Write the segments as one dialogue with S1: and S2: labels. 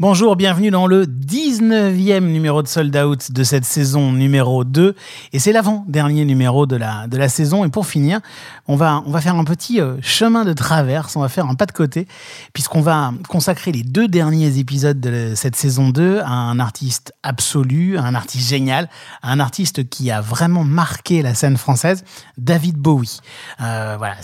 S1: Bonjour, bienvenue dans le 19e numéro de Sold Out de cette saison numéro 2. Et c'est l'avant-dernier numéro de la, de la saison. Et pour finir, on va, on va faire un petit euh, chemin de traverse, on va faire un pas de côté, puisqu'on va consacrer les deux derniers épisodes de cette saison 2 à un artiste absolu, à un artiste génial, à un artiste qui a vraiment marqué la scène française, David Bowie. Euh, voilà,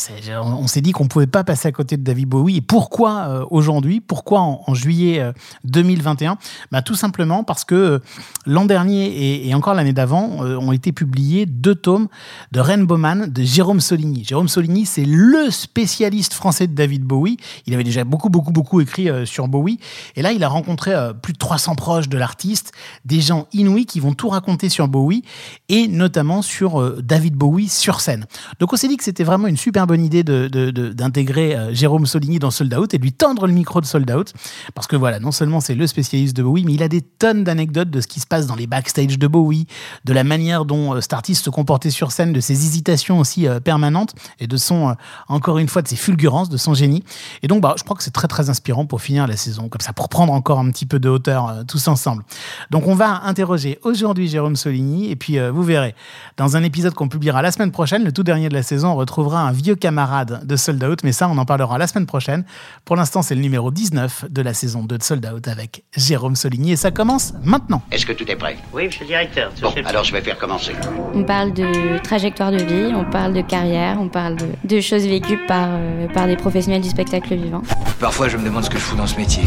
S1: on, s'est dit qu'on ne pouvait pas passer à côté de David Bowie. Et pourquoi euh, aujourd'hui? Pourquoi en, en juillet 2021 bah, Tout simplement parce que euh, l'an dernier et, encore l'année d'avant euh, ont été publiés deux tomes de Rainbow Man de Jérôme Soligny. Jérôme Soligny, c'est le spécialiste français de David Bowie. Il avait déjà beaucoup, beaucoup, beaucoup écrit euh, sur Bowie. Et là, il a rencontré plus de 300 proches de l'artiste, des gens inouïs qui vont tout raconter sur Bowie et notamment sur David Bowie sur scène. Donc on s'est dit que c'était vraiment une super bonne idée d'intégrer de, Jérôme Soligny dans Sold Out et de lui tendre le micro de Sold Out. Parce que voilà, non seulement c'est le spécialiste de Bowie, mais il a des tonnes d'anecdotes de ce qui se passe dans les backstage de Bowie, de la manière dont euh, cet artiste se comportait sur scène, de ses hésitations aussi euh, permanentes et de son, euh, encore une fois, de ses fulgurances, de son génie. Et donc, bah, je crois que c'est très très inspirant pour finir la saison, comme ça, pour prendre encore un petit peu de hauteur tous ensemble. Donc, on va interroger aujourd'hui Jérôme Soligny, et puis vous verrez, dans un épisode qu'on publiera la semaine prochaine, le tout dernier de la saison, on retrouvera un vieux camarade de Sold Out, mais ça, on en parlera la semaine prochaine. Pour l'instant, c'est le numéro 19 de la saison 2 de Sold Out avec Jérôme Soligny et ça commence maintenant.
S2: Est-ce que tout est prêt?
S3: Oui, monsieur le directeur.
S2: Bon, alors je vais faire commencer.
S4: On parle de trajectoire de vie, on parle de carrière, on parle de, choses vécues par, euh, par des professionnels du spectacle vivant.
S5: Parfois, je me demande ce que je fous dans ce métier.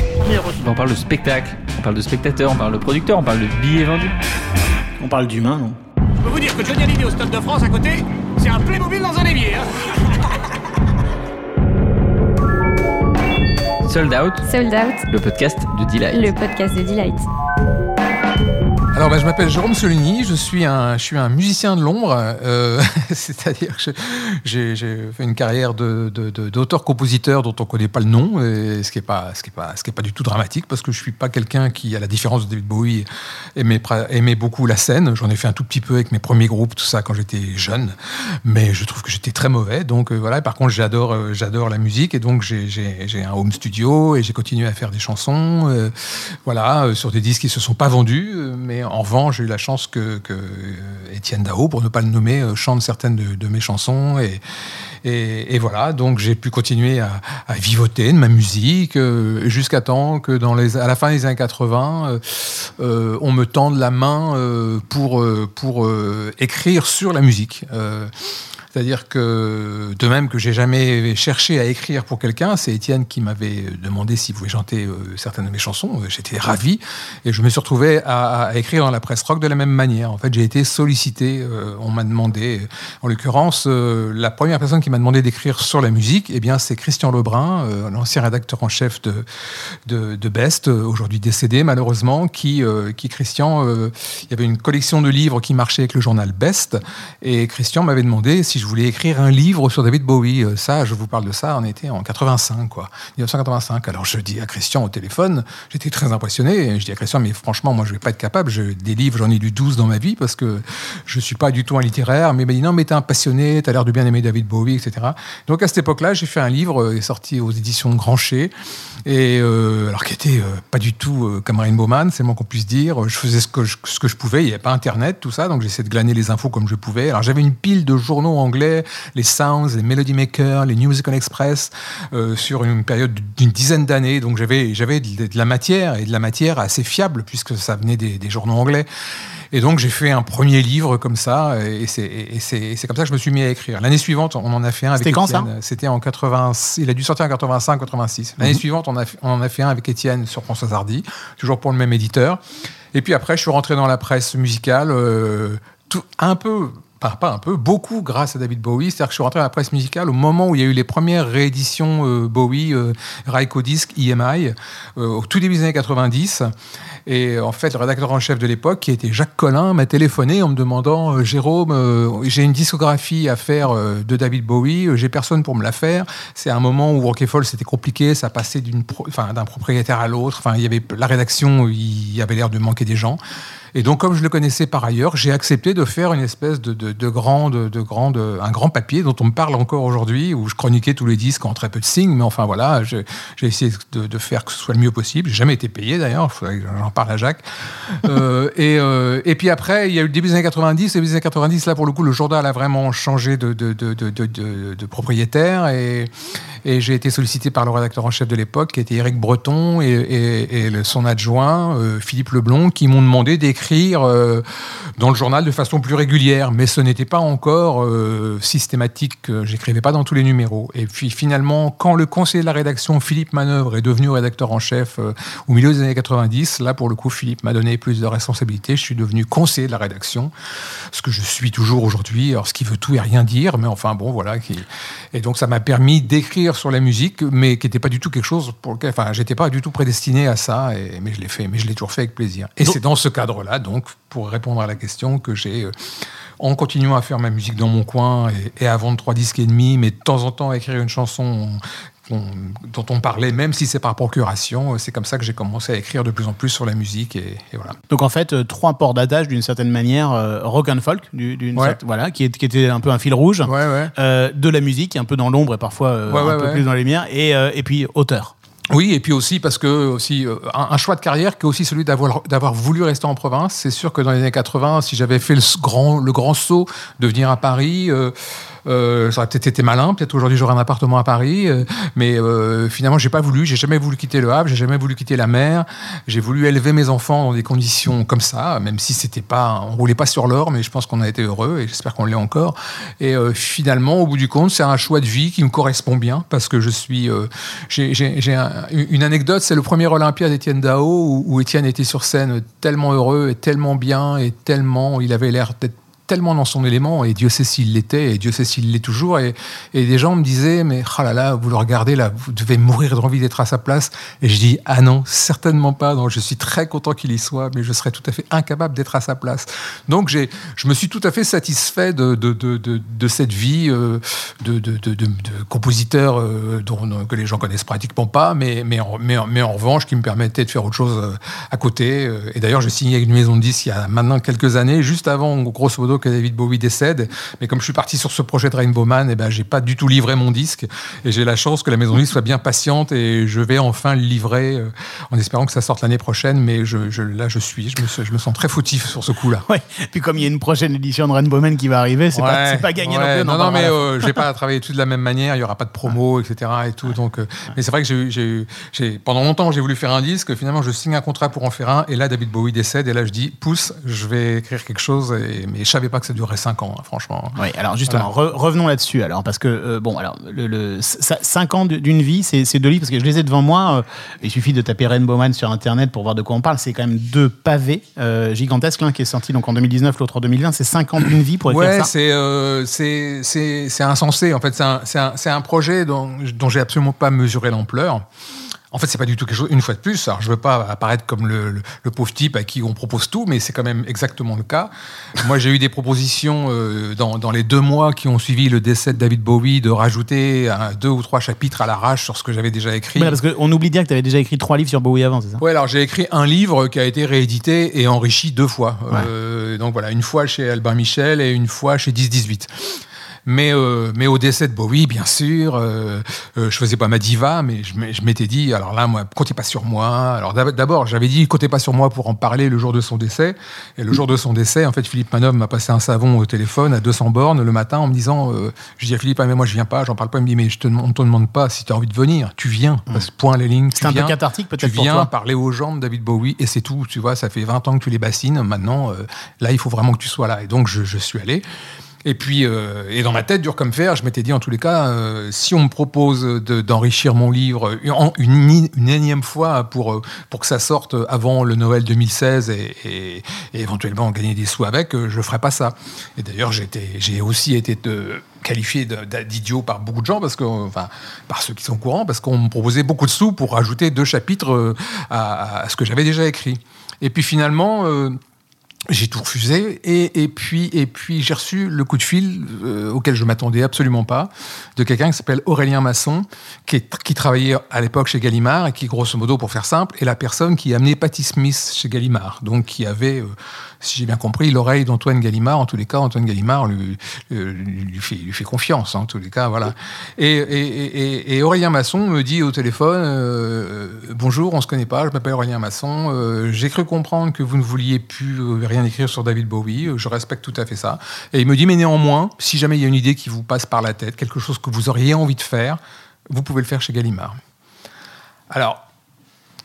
S6: On parle de spectacle, on parle de spectateur, on parle de producteur, on parle de billets vendus.
S1: On parle d'humain, non?
S7: Je peux vous dire que Johnny Hallyday au Stade de France à côté, c'est un Playmobil dans un évier. Hein
S6: Sold Out.
S4: Sold Out.
S6: Le podcast de Delight.
S4: Le podcast de Delight.
S8: Alors, bah, je m'appelle Jérôme Soligny, je suis un, je suis un musicien de l'ombre, euh, c'est-à-dire que j'ai fait une carrière d'auteur-compositeur dont on ne connaît pas le nom, ce qui n'est pas, pas, pas du tout dramatique, parce que je ne suis pas quelqu'un qui, à la différence de David Bowie, aimait, aimait beaucoup la scène. J'en ai fait un tout petit peu avec mes premiers groupes, tout ça, quand j'étais jeune, mais je trouve que j'étais très mauvais. Donc euh, voilà, par contre, j'adore euh, j'adore la musique, et donc j'ai un home studio, et j'ai continué à faire des chansons, voilà, sur des disques qui ne se sont pas vendus, mais en revanche, j'ai eu la chance que, Étienne Dao, pour ne pas le nommer, euh, chante certaines de, mes chansons. Et, voilà, donc j'ai pu continuer à, vivoter de ma musique euh, jusqu'à temps que, à la fin des années 80, euh, on me tende la main pour écrire sur la musique. C'est-à-dire que, de même que j'ai jamais cherché à écrire pour quelqu'un, c'est Étienne qui m'avait demandé s'il pouvait chanter euh, certaines de mes chansons. J'étais ravi et je me suis retrouvé à, écrire dans la presse rock de la même manière. En fait, j'ai été sollicité. Euh, on m'a demandé, en l'occurrence, euh, la première personne qui m'a demandé d'écrire sur la musique, eh bien, c'est Christian Lebrun, l'ancien rédacteur en chef de, de, Best, aujourd'hui décédé malheureusement, qui, qui Christian, il y avait une collection de livres qui marchait avec le journal Best et Christian m'avait demandé si je voulais écrire un livre sur David Bowie. Euh, ça, je vous parle de ça, on était en 85, quoi. 1985. Alors je dis à Christian au téléphone, j'étais très impressionné. Je dis à Christian, mais franchement, moi, je vais pas être capable. Je, des livres, j'en ai lu 12 dans ma vie parce que je suis pas du tout un littéraire. Mais il m'a dit, non, mais t'es un passionné, t'as l'air de bien aimer David Bowie, etc. Donc à cette époque-là, j'ai fait un livre, euh, est sorti aux éditions Grancher, et euh, alors qui était pas du tout comme Rainbow Man, c'est moins qu'on puisse dire. Je faisais ce que je, pouvais, il n'y avait pas Internet, tout ça, donc j'essayais de glaner les infos comme je pouvais. Alors j'avais une pile de journaux anglais, les Sounds, les Melody Maker, les Musical Express, euh, sur une période d'une dizaine d'années. Donc j'avais, j'avais de, la matière, et de la matière assez fiable, puisque ça venait des, journaux anglais. Et donc j'ai fait un premier livre comme ça, et c'est comme ça que je me suis mis à écrire. L'année suivante, on en a fait un avec
S1: C'était quand ça
S8: C'était en 80, il a dû sortir en 85, 86. L'année mhm. suivante, on, a, on en a fait un avec Étienne sur François Hardy, toujours pour le même éditeur. Et puis après, je suis rentré dans la presse musicale, euh, tout, un peu pas, pas, un peu, beaucoup grâce à David Bowie. C'est-à-dire que je suis rentré à la presse musicale au moment où il y a eu les premières rééditions euh, Bowie, euh, Disc, EMI, euh, au tout début des années 90. Et en fait, le rédacteur en chef de l'époque, qui était Jacques Collin, m'a téléphoné en me demandant euh, Jérôme, j'ai une discographie à faire de David Bowie, j'ai personne pour me la faire. C'est un moment où Rock'n'Fall c'était compliqué, ça passait d'un propriétaire à l'autre. Enfin, il y avait la rédaction, il y avait l'air de manquer des gens. Et donc, comme je le connaissais par ailleurs, j'ai accepté de faire une espèce de, de, de grande, de grande, un grand papier dont on me parle encore aujourd'hui, où je chroniquais tous les disques en très peu de signes. Mais enfin, voilà, j'ai essayé de, de faire que ce soit le mieux possible. J'ai jamais été payé d'ailleurs, j'en parle à Jacques. Euh, et, euh, et puis après, il y a eu le début des années 90. Et les années 90, là, pour le coup, le journal a vraiment changé de, propriétaire. Et, et j'ai été sollicité par le rédacteur en chef de l'époque, qui était Éric Breton, et, le- son adjoint, euh, Philippe Leblond, qui m'ont demandé d'écrire euh, dans le journal de façon plus régulière. Mais ce n'était pas encore euh, systématique. que J'écrivais pas dans tous les numéros. Et puis finalement, quand le conseiller de la rédaction, Philippe Manœuvre, est devenu rédacteur en chef euh, au milieu des années 90, là, pour le coup, Philippe m'a donné plus de responsabilités. Je suis devenu conseiller de la rédaction, ce que je suis toujours aujourd'hui. Alors, ce qui veut tout et rien dire, mais enfin, bon, voilà. Qui... Et donc, ça m'a permis d'écrire sur la musique, mais qui n'était pas du tout quelque chose pour lequel, enfin, j'étais pas du tout prédestiné à ça, et, mais je l'ai fait, mais je l'ai toujours fait avec plaisir. Et c'est dans ce cadre-là, donc, pour répondre à la question, que j'ai, euh, en continuant à faire ma musique dans mon coin et, et à vendre trois disques et demi, mais de temps en temps à écrire une chanson dont on parlait, même si c'est par procuration, euh, c'est comme ça que j'ai commencé à écrire de plus en plus sur la musique, et, et voilà.
S1: Donc en fait, euh, trois ports d'attache d'une certaine manière, euh, rock and folk, du- d'une
S8: Ouais.
S1: certaine- voilà, qui, est- qui était un peu un fil rouge,
S8: Ouais, ouais.
S1: euh, de la musique, un peu dans l'ombre et parfois un peu plus dans les lumières, et, et puis auteur.
S8: Oui, et puis aussi parce que aussi euh, un, choix de carrière qui est aussi celui d'avoir d'avoir voulu rester en province. C'est sûr que dans les années 80, si j'avais fait le grand le grand saut de venir à Paris, euh, euh, ça aurait peut-être été malin. Peut-être aujourd'hui j'aurais un appartement à Paris, euh, mais euh, finalement j'ai pas voulu. J'ai jamais voulu quitter le Havre. J'ai jamais voulu quitter la mer. J'ai voulu élever mes enfants dans des conditions comme ça, même si c'était pas, on roulait pas sur l'or, mais je pense qu'on a été heureux et j'espère qu'on l'est encore. Et euh, finalement, au bout du compte, c'est un choix de vie qui me correspond bien parce que je suis. euh, j'ai j'ai- j'ai un- une anecdote, c'est le premier Olympia d'Étienne Dao où, où Étienne était sur scène tellement heureux et tellement bien et tellement, il avait l'air d'être tellement dans son élément et Dieu sait s'il l'était et Dieu sait s'il l'est toujours et, et des gens me disaient mais oh là là vous le regardez là vous devez mourir d'envie d'être à sa place. Et je dis ah non certainement pas donc je suis très content qu'il y soit mais je serais tout à fait incapable d'être à sa place. Donc je me suis tout à fait satisfait de, de, de, de, cette vie euh, de, compositeur euh, dont, que les gens connaissent pratiquement pas mais, mais, en, mais, mais en revanche qui me permettait de faire autre chose euh, à côté et d'ailleurs j'ai signé avec une maison de disques il y a maintenant quelques années juste avant grosso modo que David Bowie décède mais comme je suis parti sur ce projet de Rainbow Man et ben j'ai pas du tout livré mon disque et j'ai la chance que la maison de disques soit bien patiente et je vais enfin le livrer euh, en espérant que ça sorte l'année prochaine mais je, je- là je suis je me, je me sens très fautif sur ce coup là
S1: Ouais. Puis comme il y a une prochaine édition de Rainbow Man qui va arriver, c'est pas, gagné non plus.
S8: Non, non, mais euh, j'ai pas travaillé tout de la même manière. Il y aura pas de promo, etc. Et tout. Donc, euh, mais c'est vrai que j'ai- pendant longtemps j'ai voulu faire un disque. Finalement, je signe un contrat pour en faire un. Et là, David Bowie décède. Et là, je dis, pousse, je vais écrire quelque chose. Et, mais je savais pas que ça durerait 5 ans, hein, franchement.
S1: Oui, alors justement, re- revenons là-dessus. Alors, parce que, euh, bon, alors, le, le- c- 5 ans d'une vie, c'est deux livres, parce que je les ai devant moi. euh, il suffit de taper Rainbow Man sur Internet pour voir de quoi on parle. C'est quand même deux pavés euh, gigantesques, l'un qui est sorti donc en 2019, l'autre en 2020. C'est 5 ans d'une vie pour écrire
S8: Ouais,
S1: ça.
S8: c'est euh, c'est insensé. En fait, c'est un, un, un projet dont, dont j'ai absolument pas mesuré l'ampleur. En fait, c'est pas du tout quelque chose. Une fois de plus, alors je veux pas apparaître comme le, le- le pauvre type à qui on propose tout, mais c'est quand même exactement le cas. Moi, j'ai eu des propositions euh, dans, dans les deux mois qui ont suivi le décès de David Bowie de rajouter un, deux ou trois chapitres à l'arrache sur ce que j'avais déjà écrit.
S1: Voilà, parce qu'on oublie de dire que tu avais déjà écrit trois livres sur Bowie avant, c'est ça?
S8: Ouais, alors j'ai écrit un livre qui a été réédité et enrichi deux fois. Euh, donc voilà, une fois chez Albin Michel et une fois chez 10-18. Mais, euh, mais au décès de Bowie, bien sûr, euh, euh, je faisais pas ma diva, mais je m'étais dit, alors là, moi, comptez pas sur moi. Alors d'ab- d'abord, j'avais dit, comptez pas sur moi pour en parler le jour de son décès. Et le jour de son décès, en fait, Philippe Manov m'a passé un savon au téléphone à 200 bornes le matin en me disant, euh, je dis à Philippe, ah, mais moi je viens pas, j'en parle pas. Il me dit, mais je te, on te demande pas si tu as envie de venir. Tu viens. Parce que point les lignes.
S1: C'est un peu
S8: viens.
S1: cathartique
S8: Tu
S1: peut-être pour
S8: viens
S1: toi.
S8: parler aux gens de David Bowie et c'est tout. Tu vois, ça fait 20 ans que tu les bassines. Maintenant, euh, là, il faut vraiment que tu sois là. Et donc, je, je suis allé. Et puis, euh, et dans ma tête, dur comme fer, je m'étais dit en tous les cas, euh, si on me propose de- d'enrichir mon livre une, énième fois pour, euh, pour que ça sorte avant le Noël 2016 et, éventuellement gagner des sous avec, je ferai pas ça. Et d'ailleurs, j'ai aussi été qualifié d'idiot par beaucoup de gens, parce que, enfin, par ceux qui sont au courant, parce qu'on me proposait beaucoup de sous pour rajouter deux chapitres à, ce que j'avais déjà écrit. Et puis finalement, J'ai tout refusé et, et puis et puis j'ai reçu le coup de fil euh, auquel je m'attendais absolument pas de quelqu'un qui s'appelle Aurélien Masson qui, qui travaillait à l'époque chez Gallimard et qui grosso modo pour faire simple est la personne qui a amené Patti Smith chez Gallimard. Donc qui avait euh, si j'ai bien compris l'oreille d'Antoine Gallimard. En tous les cas Antoine Gallimard lui, lui, lui fait, confiance en tous les cas voilà. Et, et, et- Aurélien Masson me dit au téléphone euh, bonjour on se connaît pas je m'appelle Aurélien Masson euh, j'ai cru comprendre que vous ne vouliez plus euh, rien écrire sur David Bowie Euh, je respecte tout à fait ça et il me dit mais néanmoins si jamais il y a une idée qui vous passe par la tête quelque chose que vous auriez envie de faire vous pouvez le faire chez Gallimard alors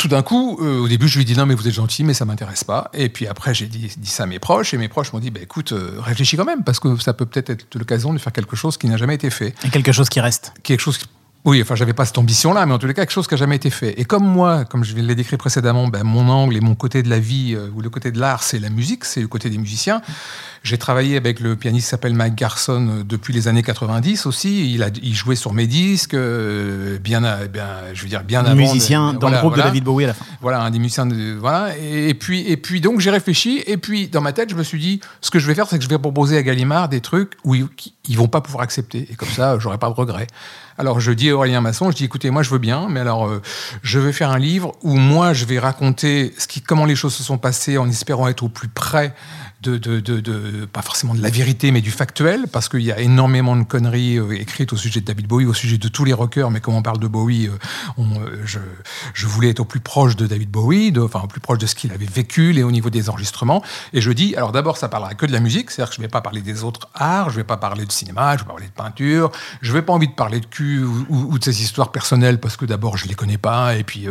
S8: tout d'un coup, euh, au début, je lui ai dit non, mais vous êtes gentil, mais ça m'intéresse pas. Et puis après, j'ai dit, dit ça à mes proches, et mes proches m'ont dit, bah, écoute, euh, réfléchis quand même, parce que ça peut peut-être être l'occasion de faire quelque chose qui n'a jamais été fait
S1: Et quelque chose qui reste.
S8: quelque chose. Oui, enfin, j'avais pas cette ambition-là, mais en tous les cas, quelque chose qui n'a jamais été fait. Et comme moi, comme je l'ai décrit précédemment, ben, mon angle et mon côté de la vie, euh, ou le côté de l'art, c'est la musique, c'est le côté des musiciens. J'ai travaillé avec le pianiste qui s'appelle Mike Garson euh, depuis les années 90 aussi. Il, a, il jouait sur mes disques, euh, bien, à- bien, je veux dire, bien avant. de-
S1: Musicien dans
S8: voilà,
S1: le groupe
S8: voilà.
S1: de David Bowie à la fin.
S8: Voilà, un des musiciens de, voilà. Et, et puis, et puis, donc, j'ai réfléchi. Et puis, dans ma tête, je me suis dit, ce que je vais faire, c'est que je vais proposer à Gallimard des trucs où qui- ils vont pas pouvoir accepter. Et comme ça, j'aurai pas de regrets. Alors, je dis à Aurélien Masson, je dis, écoutez, moi, je veux bien, mais alors, euh, je vais faire un livre où moi, je vais raconter ce qui, comment les choses se sont passées en espérant être au plus près pas forcément de la vérité, mais du factuel, parce qu'il y a énormément de conneries euh, écrites au sujet de David Bowie, au sujet de tous les rockers, mais comme on parle de Bowie, euh, euh, je, voulais être au plus proche de David Bowie, enfin au plus proche de ce qu'il avait vécu, et au niveau des enregistrements. Et je dis, alors d'abord, ça parlera que de la musique, c'est-à-dire que je ne vais pas parler des autres arts, je ne vais pas parler de cinéma, je ne vais pas parler de peinture, je n'ai pas envie de parler de cul ou, de ses histoires personnelles, parce que d'abord, je ne les connais pas, et puis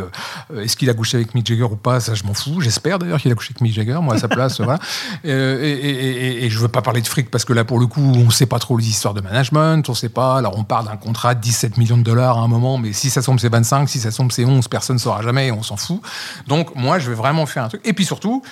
S8: est-ce qu'il a couché avec Mick Jagger ou pas, ça je m'en fous, j'espère d'ailleurs qu'il a couché avec Mick Jagger, moi à sa place, voilà. Euh, et, et- et- et je veux pas parler de fric parce que là, pour le coup, on sait pas trop les histoires de management, on sait pas. Alors, on parle d'un contrat de 17 millions de dollars à un moment, mais si ça tombe, c'est 25, si ça tombe, c'est 11, personne ne saura jamais, on s'en fout. Donc, moi, je vais vraiment faire un truc. Et puis surtout,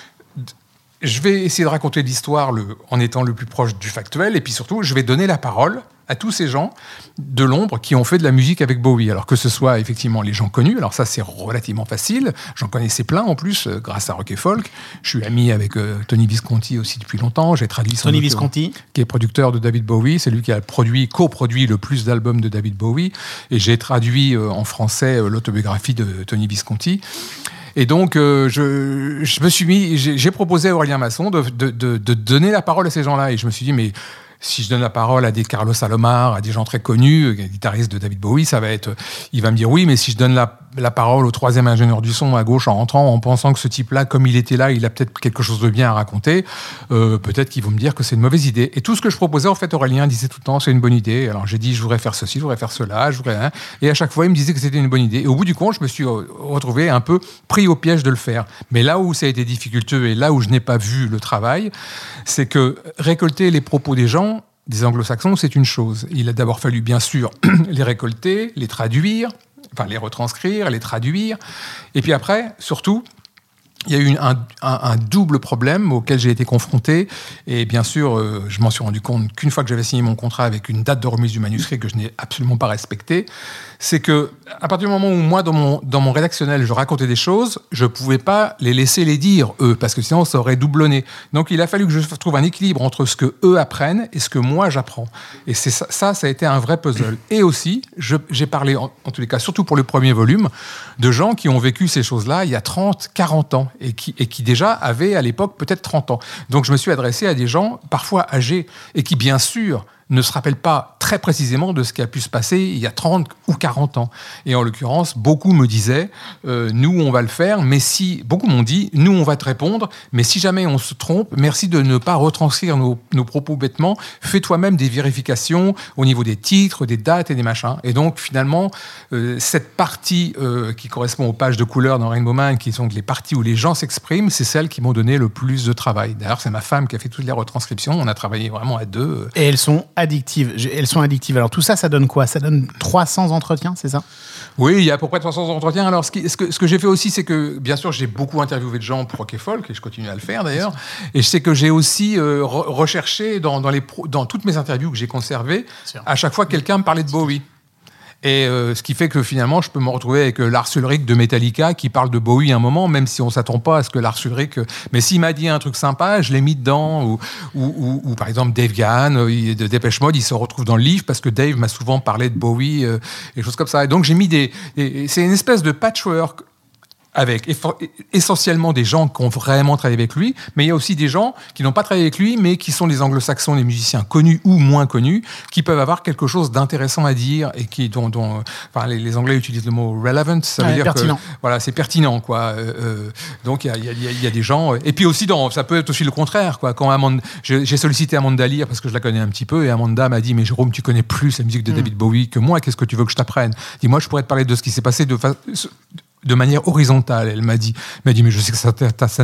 S8: je vais essayer de raconter l'histoire en étant le plus proche du factuel, et puis surtout, je vais donner la parole à tous ces gens de l'ombre qui ont fait de la musique avec Bowie. Alors que ce soit effectivement les gens connus, alors ça c'est relativement facile, j'en connaissais plein en plus euh, grâce à Rock et Folk. Je suis ami avec euh, Tony Visconti aussi depuis longtemps, j'ai traduit son
S1: Tony Visconti.
S8: qui est producteur de David Bowie, c'est lui qui a produit, coproduit le plus d'albums de David Bowie, et j'ai traduit euh, en français l'autobiographie de Tony Visconti. Et donc, euh, je, je me suis mis, j'ai j'ai proposé à Aurélien Masson de, de- de- de donner la parole à ces gens-là. Et je me suis dit, mais si je donne la parole à des Carlos Salomar, à des gens très connus, euh, guitaristes de David Bowie, ça va être. Il va me dire oui, mais si je donne la, la parole au troisième ingénieur du son à gauche en rentrant, en pensant que ce type-là, comme il était là, il a peut-être quelque chose de bien à raconter, euh, peut-être qu'ils vont me dire que c'est une mauvaise idée. Et tout ce que je proposais, en fait, Aurélien disait tout le temps, c'est une bonne idée. Alors j'ai dit, je voudrais faire ceci, je voudrais faire cela, je voudrais. hein. Et à chaque fois, il me disait que c'était une bonne idée. Et au bout du compte, je me suis euh, retrouvé un peu pris au piège de le faire. Mais là où ça a été difficulteux et là où je n'ai pas vu le travail, c'est que récolter les propos des gens, des anglo-saxons, c'est une chose. Il a d'abord fallu, bien sûr, les récolter, les traduire, enfin les retranscrire, les traduire. Et puis après, surtout, il y a eu un, double problème auquel j'ai été confronté. Et bien sûr, euh, je m'en suis rendu compte qu'une fois que j'avais signé mon contrat avec une date de remise du manuscrit que je n'ai absolument pas respectée, c'est que à partir du moment où moi, dans mon, dans mon rédactionnel, je racontais des choses, je pouvais pas les laisser les dire, eux, parce que sinon, ça aurait doublonné. Donc, il a fallu que je trouve un équilibre entre ce que eux apprennent et ce que moi, j'apprends. Et c'est ça, ça, a été un vrai puzzle. Et aussi, j'ai parlé, en tous les cas, surtout pour le premier volume, de gens qui ont vécu ces choses-là il y a 30, 40 ans, et qui, déjà avaient à l'époque peut-être 30 ans. Donc, je me suis adressé à des gens parfois âgés, et qui, bien sûr, ne se rappellent pas très précisément de ce qui a pu se passer il y a 30 ou 40 ans. Et en l'occurrence, beaucoup me disaient, euh, nous, on va le faire, mais si, beaucoup m'ont dit, nous, on va te répondre, mais si jamais on se trompe, merci de ne pas retranscrire nos, nos propos bêtement, fais toi-même des vérifications au niveau des titres, des dates et des machins. Et donc, finalement, euh, cette partie euh, qui correspond aux pages de couleur dans Rainbow Man, qui sont les parties où les gens s'expriment, c'est celles qui m'ont donné le plus de travail. D'ailleurs, c'est ma femme qui a fait toutes les retranscriptions, on a travaillé vraiment à deux.
S1: Et elles sont addictives. Elles sont addictives. Alors tout ça, ça donne quoi? Ça donne 300 entretiens, c'est ça?
S8: Oui, il y a à peu près 300 entretiens. Alors, ce, qui- ce que, ce que j'ai fait aussi, c'est que, bien sûr, j'ai beaucoup interviewé de gens pour Rock et Folk, et je continue à le faire d'ailleurs. Et je sais que j'ai aussi euh, re- recherché dans, dans, les dans toutes mes interviews que j'ai conservées, à chaque fois, quelqu'un me parlait de Bowie. Et euh, ce qui fait que finalement, je peux me retrouver avec euh, Lars Ulrich de Metallica qui parle de Bowie un moment, même si on s'attend pas à ce que Lars Ulrich. euh, mais s'il m'a dit un truc sympa, je l'ai mis dedans. Ou, ou, ou- par exemple, Dave Gahan euh, de Dépêche Mode, il se retrouve dans le livre parce que Dave m'a souvent parlé de Bowie euh, et choses comme ça. Et donc j'ai mis des. des- c'est une espèce de patchwork avec essentiellement des gens qui ont vraiment travaillé avec lui, mais il y a aussi des gens qui n'ont pas travaillé avec lui, mais qui sont des anglo-saxons, des musiciens connus ou moins connus, qui peuvent avoir quelque chose d'intéressant à dire et qui, dont, dont, euh, enfin, les, les Anglais utilisent le mot relevant, ça veut
S1: Ouais,
S8: dire
S1: pertinent.
S8: que voilà, c'est pertinent, quoi. Euh, euh, donc il y y y a- des gens, euh, et puis aussi dans, ça peut être aussi le contraire, quoi. Quand Amanda, j'ai sollicité Amanda Lear parce que je la connais un petit peu, et Amanda m'a dit, mais Jérôme, tu connais plus la musique de David Bowie que moi. Qu'est-ce que tu veux que je t'apprenne? Dis-moi, je pourrais te parler de ce qui s'est passé de fa- de manière horizontale, elle m'a dit. M'a dit, mais je sais que ça,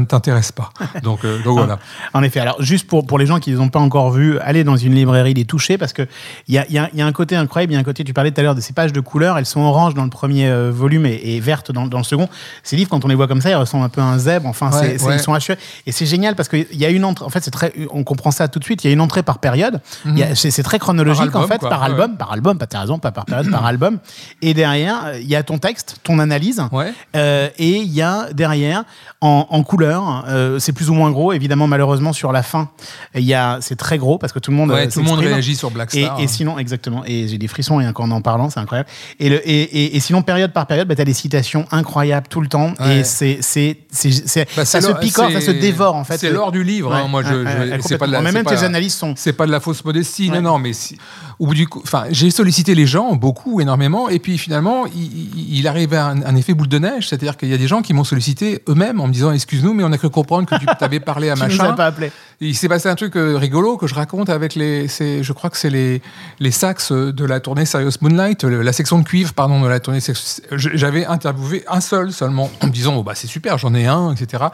S8: ne t'intéresse pas. Donc, euh, donc voilà.
S1: En effet. Alors, juste pour, pour les gens qui ne les ont pas encore vus, allez dans une librairie les toucher parce qu'il y a, il y, a, il y a un côté incroyable. Il y a un côté, tu parlais tout à l'heure de ces pages de couleurs. Elles sont oranges dans le premier euh, volume et, et vertes dans, dans le second. Ces livres, quand on les voit comme ça, ils ressemblent un peu à un zèbre. Enfin,
S8: Ouais, ouais.
S1: ils sont hachés. Et c'est génial parce qu'il y a une entrée. En fait, c'est très, on comprend ça tout de suite. Il y a une entrée par période. Il a- C'est très chronologique,
S8: Mhm.
S1: En fait,
S8: quoi.
S1: par
S8: Ouais.
S1: album. Par album, pas t'as raison, pas par période, par album. Et derrière, euh, il y a ton texte, ton analyse.
S8: Ouais.
S1: Euh, et il y a derrière, en, en couleur, euh, c'est plus ou moins gros. Évidemment, malheureusement, sur la fin, il y a, c'est très gros parce que tout le monde.
S8: Ouais,
S1: euh,
S8: tout le monde réagit sur Black Star.
S1: et sinon, exactement. Et j'ai des frissons rien qu'en en parlant, c'est incroyable. Et, le, et, et, sinon, période par période, bah, tu as des citations incroyables tout le temps.
S8: Ouais.
S1: Et c'est, c'est, c'est,
S8: Bah,
S1: ça se picore, ça se dévore en fait.
S8: C'est l'or du livre. hein. Moi, je, c'est pas de la,
S1: même tes
S8: la-
S1: analyses sont.
S8: C'est pas de la fausse modestie. Non, non, mais si- au bout du coup, enfin, j'ai sollicité les gens beaucoup, énormément, et puis finalement, il, il, il arrivait un, un effet boule de neige, c'est-à-dire qu'il y a des gens qui m'ont sollicité eux-mêmes en me disant excuse-nous, mais on a cru comprendre que tu t'avais parlé à
S1: Tu nous
S8: machin.
S1: as pas appelé.
S8: Il s'est passé un truc euh, rigolo que je raconte avec les, c'est- je crois que c'est les, les sax euh, de la tournée Serious Moonlight, la section de cuivre, pardon, de la tournée. Je- J'avais interviewé un seul seulement, en me disant, oh, bah, c'est super, j'en ai un, etc.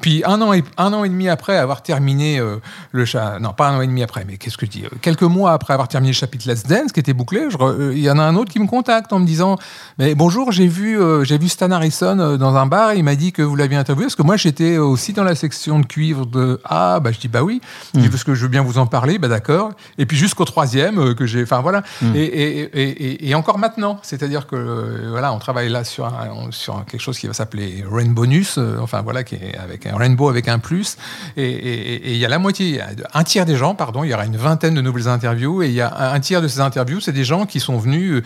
S8: Puis un an et, un an et demi après avoir terminé euh, le chat, non, pas un an et demi après, mais qu'est-ce que je dis euh, Quelques mois après avoir terminé le chapitre Let's Dance, qui était bouclé, euh, il y en a un autre qui me contacte en me disant, mais bonjour, j'ai vu, euh, j'ai vu Stan Harrison dans un bar, il m'a dit que vous l'aviez interviewé, parce que moi j'étais aussi dans la section de cuivre de Ah, bah je dis bah oui, dis parce que je veux bien vous en parler, bah d'accord. Et puis jusqu'au troisième que j'ai, enfin voilà. Et, et, et, et- encore maintenant, c'est-à-dire que voilà, on travaille là sur, un- sur quelque chose qui va s'appeler Rainbonus, euh, enfin voilà, qui est avec un avec un plus. Et il y a la moitié, un tiers des gens, pardon, il y aura une vingtaine de nouvelles interviews, et il y a un, un tiers de ces interviews, c'est des gens qui sont venus.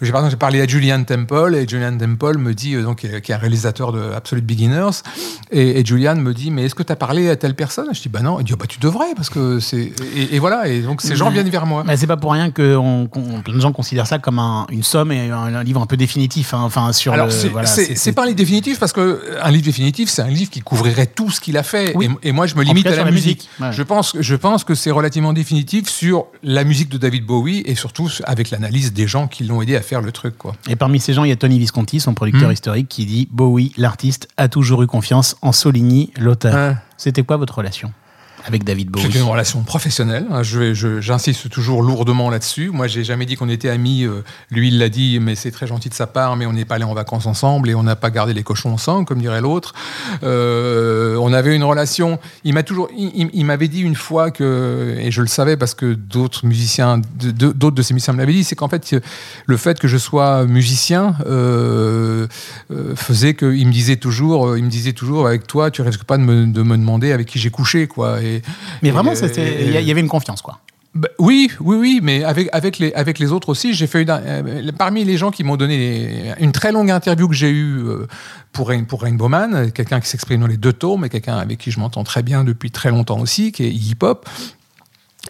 S8: J'ai par exemple, parlé à Julian Temple et Julian Temple me dit euh, donc qui est, un réalisateur de Absolute Beginners et, et Julian me dit mais est-ce que tu as parlé à telle personne? Je dis bah non. Il dit oh, bah tu devrais parce que c'est et, et voilà et donc ces gens viennent vers moi.
S1: Mais c'est pas pour rien que on- plein de gens considèrent ça comme un- une somme et un, un livre un peu définitif. hein. Enfin, sur
S8: Alors c'est
S1: voilà,
S8: pas un livre définitif parce que euh, un livre définitif c'est un livre qui couvrirait tout ce qu'il a fait
S1: Oui.
S8: et, et moi je me limite
S1: cas,
S8: à la musique.
S1: musique. Ouais.
S8: Je pense je pense que c'est relativement définitif sur la musique de David Bowie et surtout avec l'analyse des gens qui l'ont aidé à faire le truc quoi.
S1: Et parmi ces gens, il y a Tony Visconti, son producteur
S8: Hmm.
S1: historique, qui dit Bowie, l'artiste, a toujours eu confiance en Soligny, l'auteur. C'était quoi votre relation? Avec David Bowie
S8: C'est une relation professionnelle. hein. J'insiste toujours lourdement là-dessus. Moi, j'ai jamais dit qu'on était amis. euh, Lui, il l'a dit, mais c'est très gentil de sa part. Mais on n'est pas allé en vacances ensemble et on n'a pas gardé les cochons ensemble, comme dirait l'autre. Euh, on avait une relation. Il m'a toujours. Il, m'avait dit une fois que, et je le savais parce que d'autres musiciens, d'autres de, ces musiciens me l'avaient dit, c'est qu'en fait, le fait que je sois musicien euh, euh, faisait qu'il me disait toujours, il me disait toujours, avec toi, tu risques pas de me, de me demander avec qui j'ai couché, quoi.
S1: Mais vraiment, il y, avait une confiance, quoi.
S8: bah, oui, oui, oui, mais avec, avec, les, avec les autres aussi, j'ai fait une, euh, parmi les gens qui m'ont donné une très longue interview que j'ai eue euh, pour, Rain- pour Rainbow Man, quelqu'un qui s'exprime dans les deux tomes, et quelqu'un avec qui je m'entends très bien depuis très longtemps aussi, qui est Iggy Pop.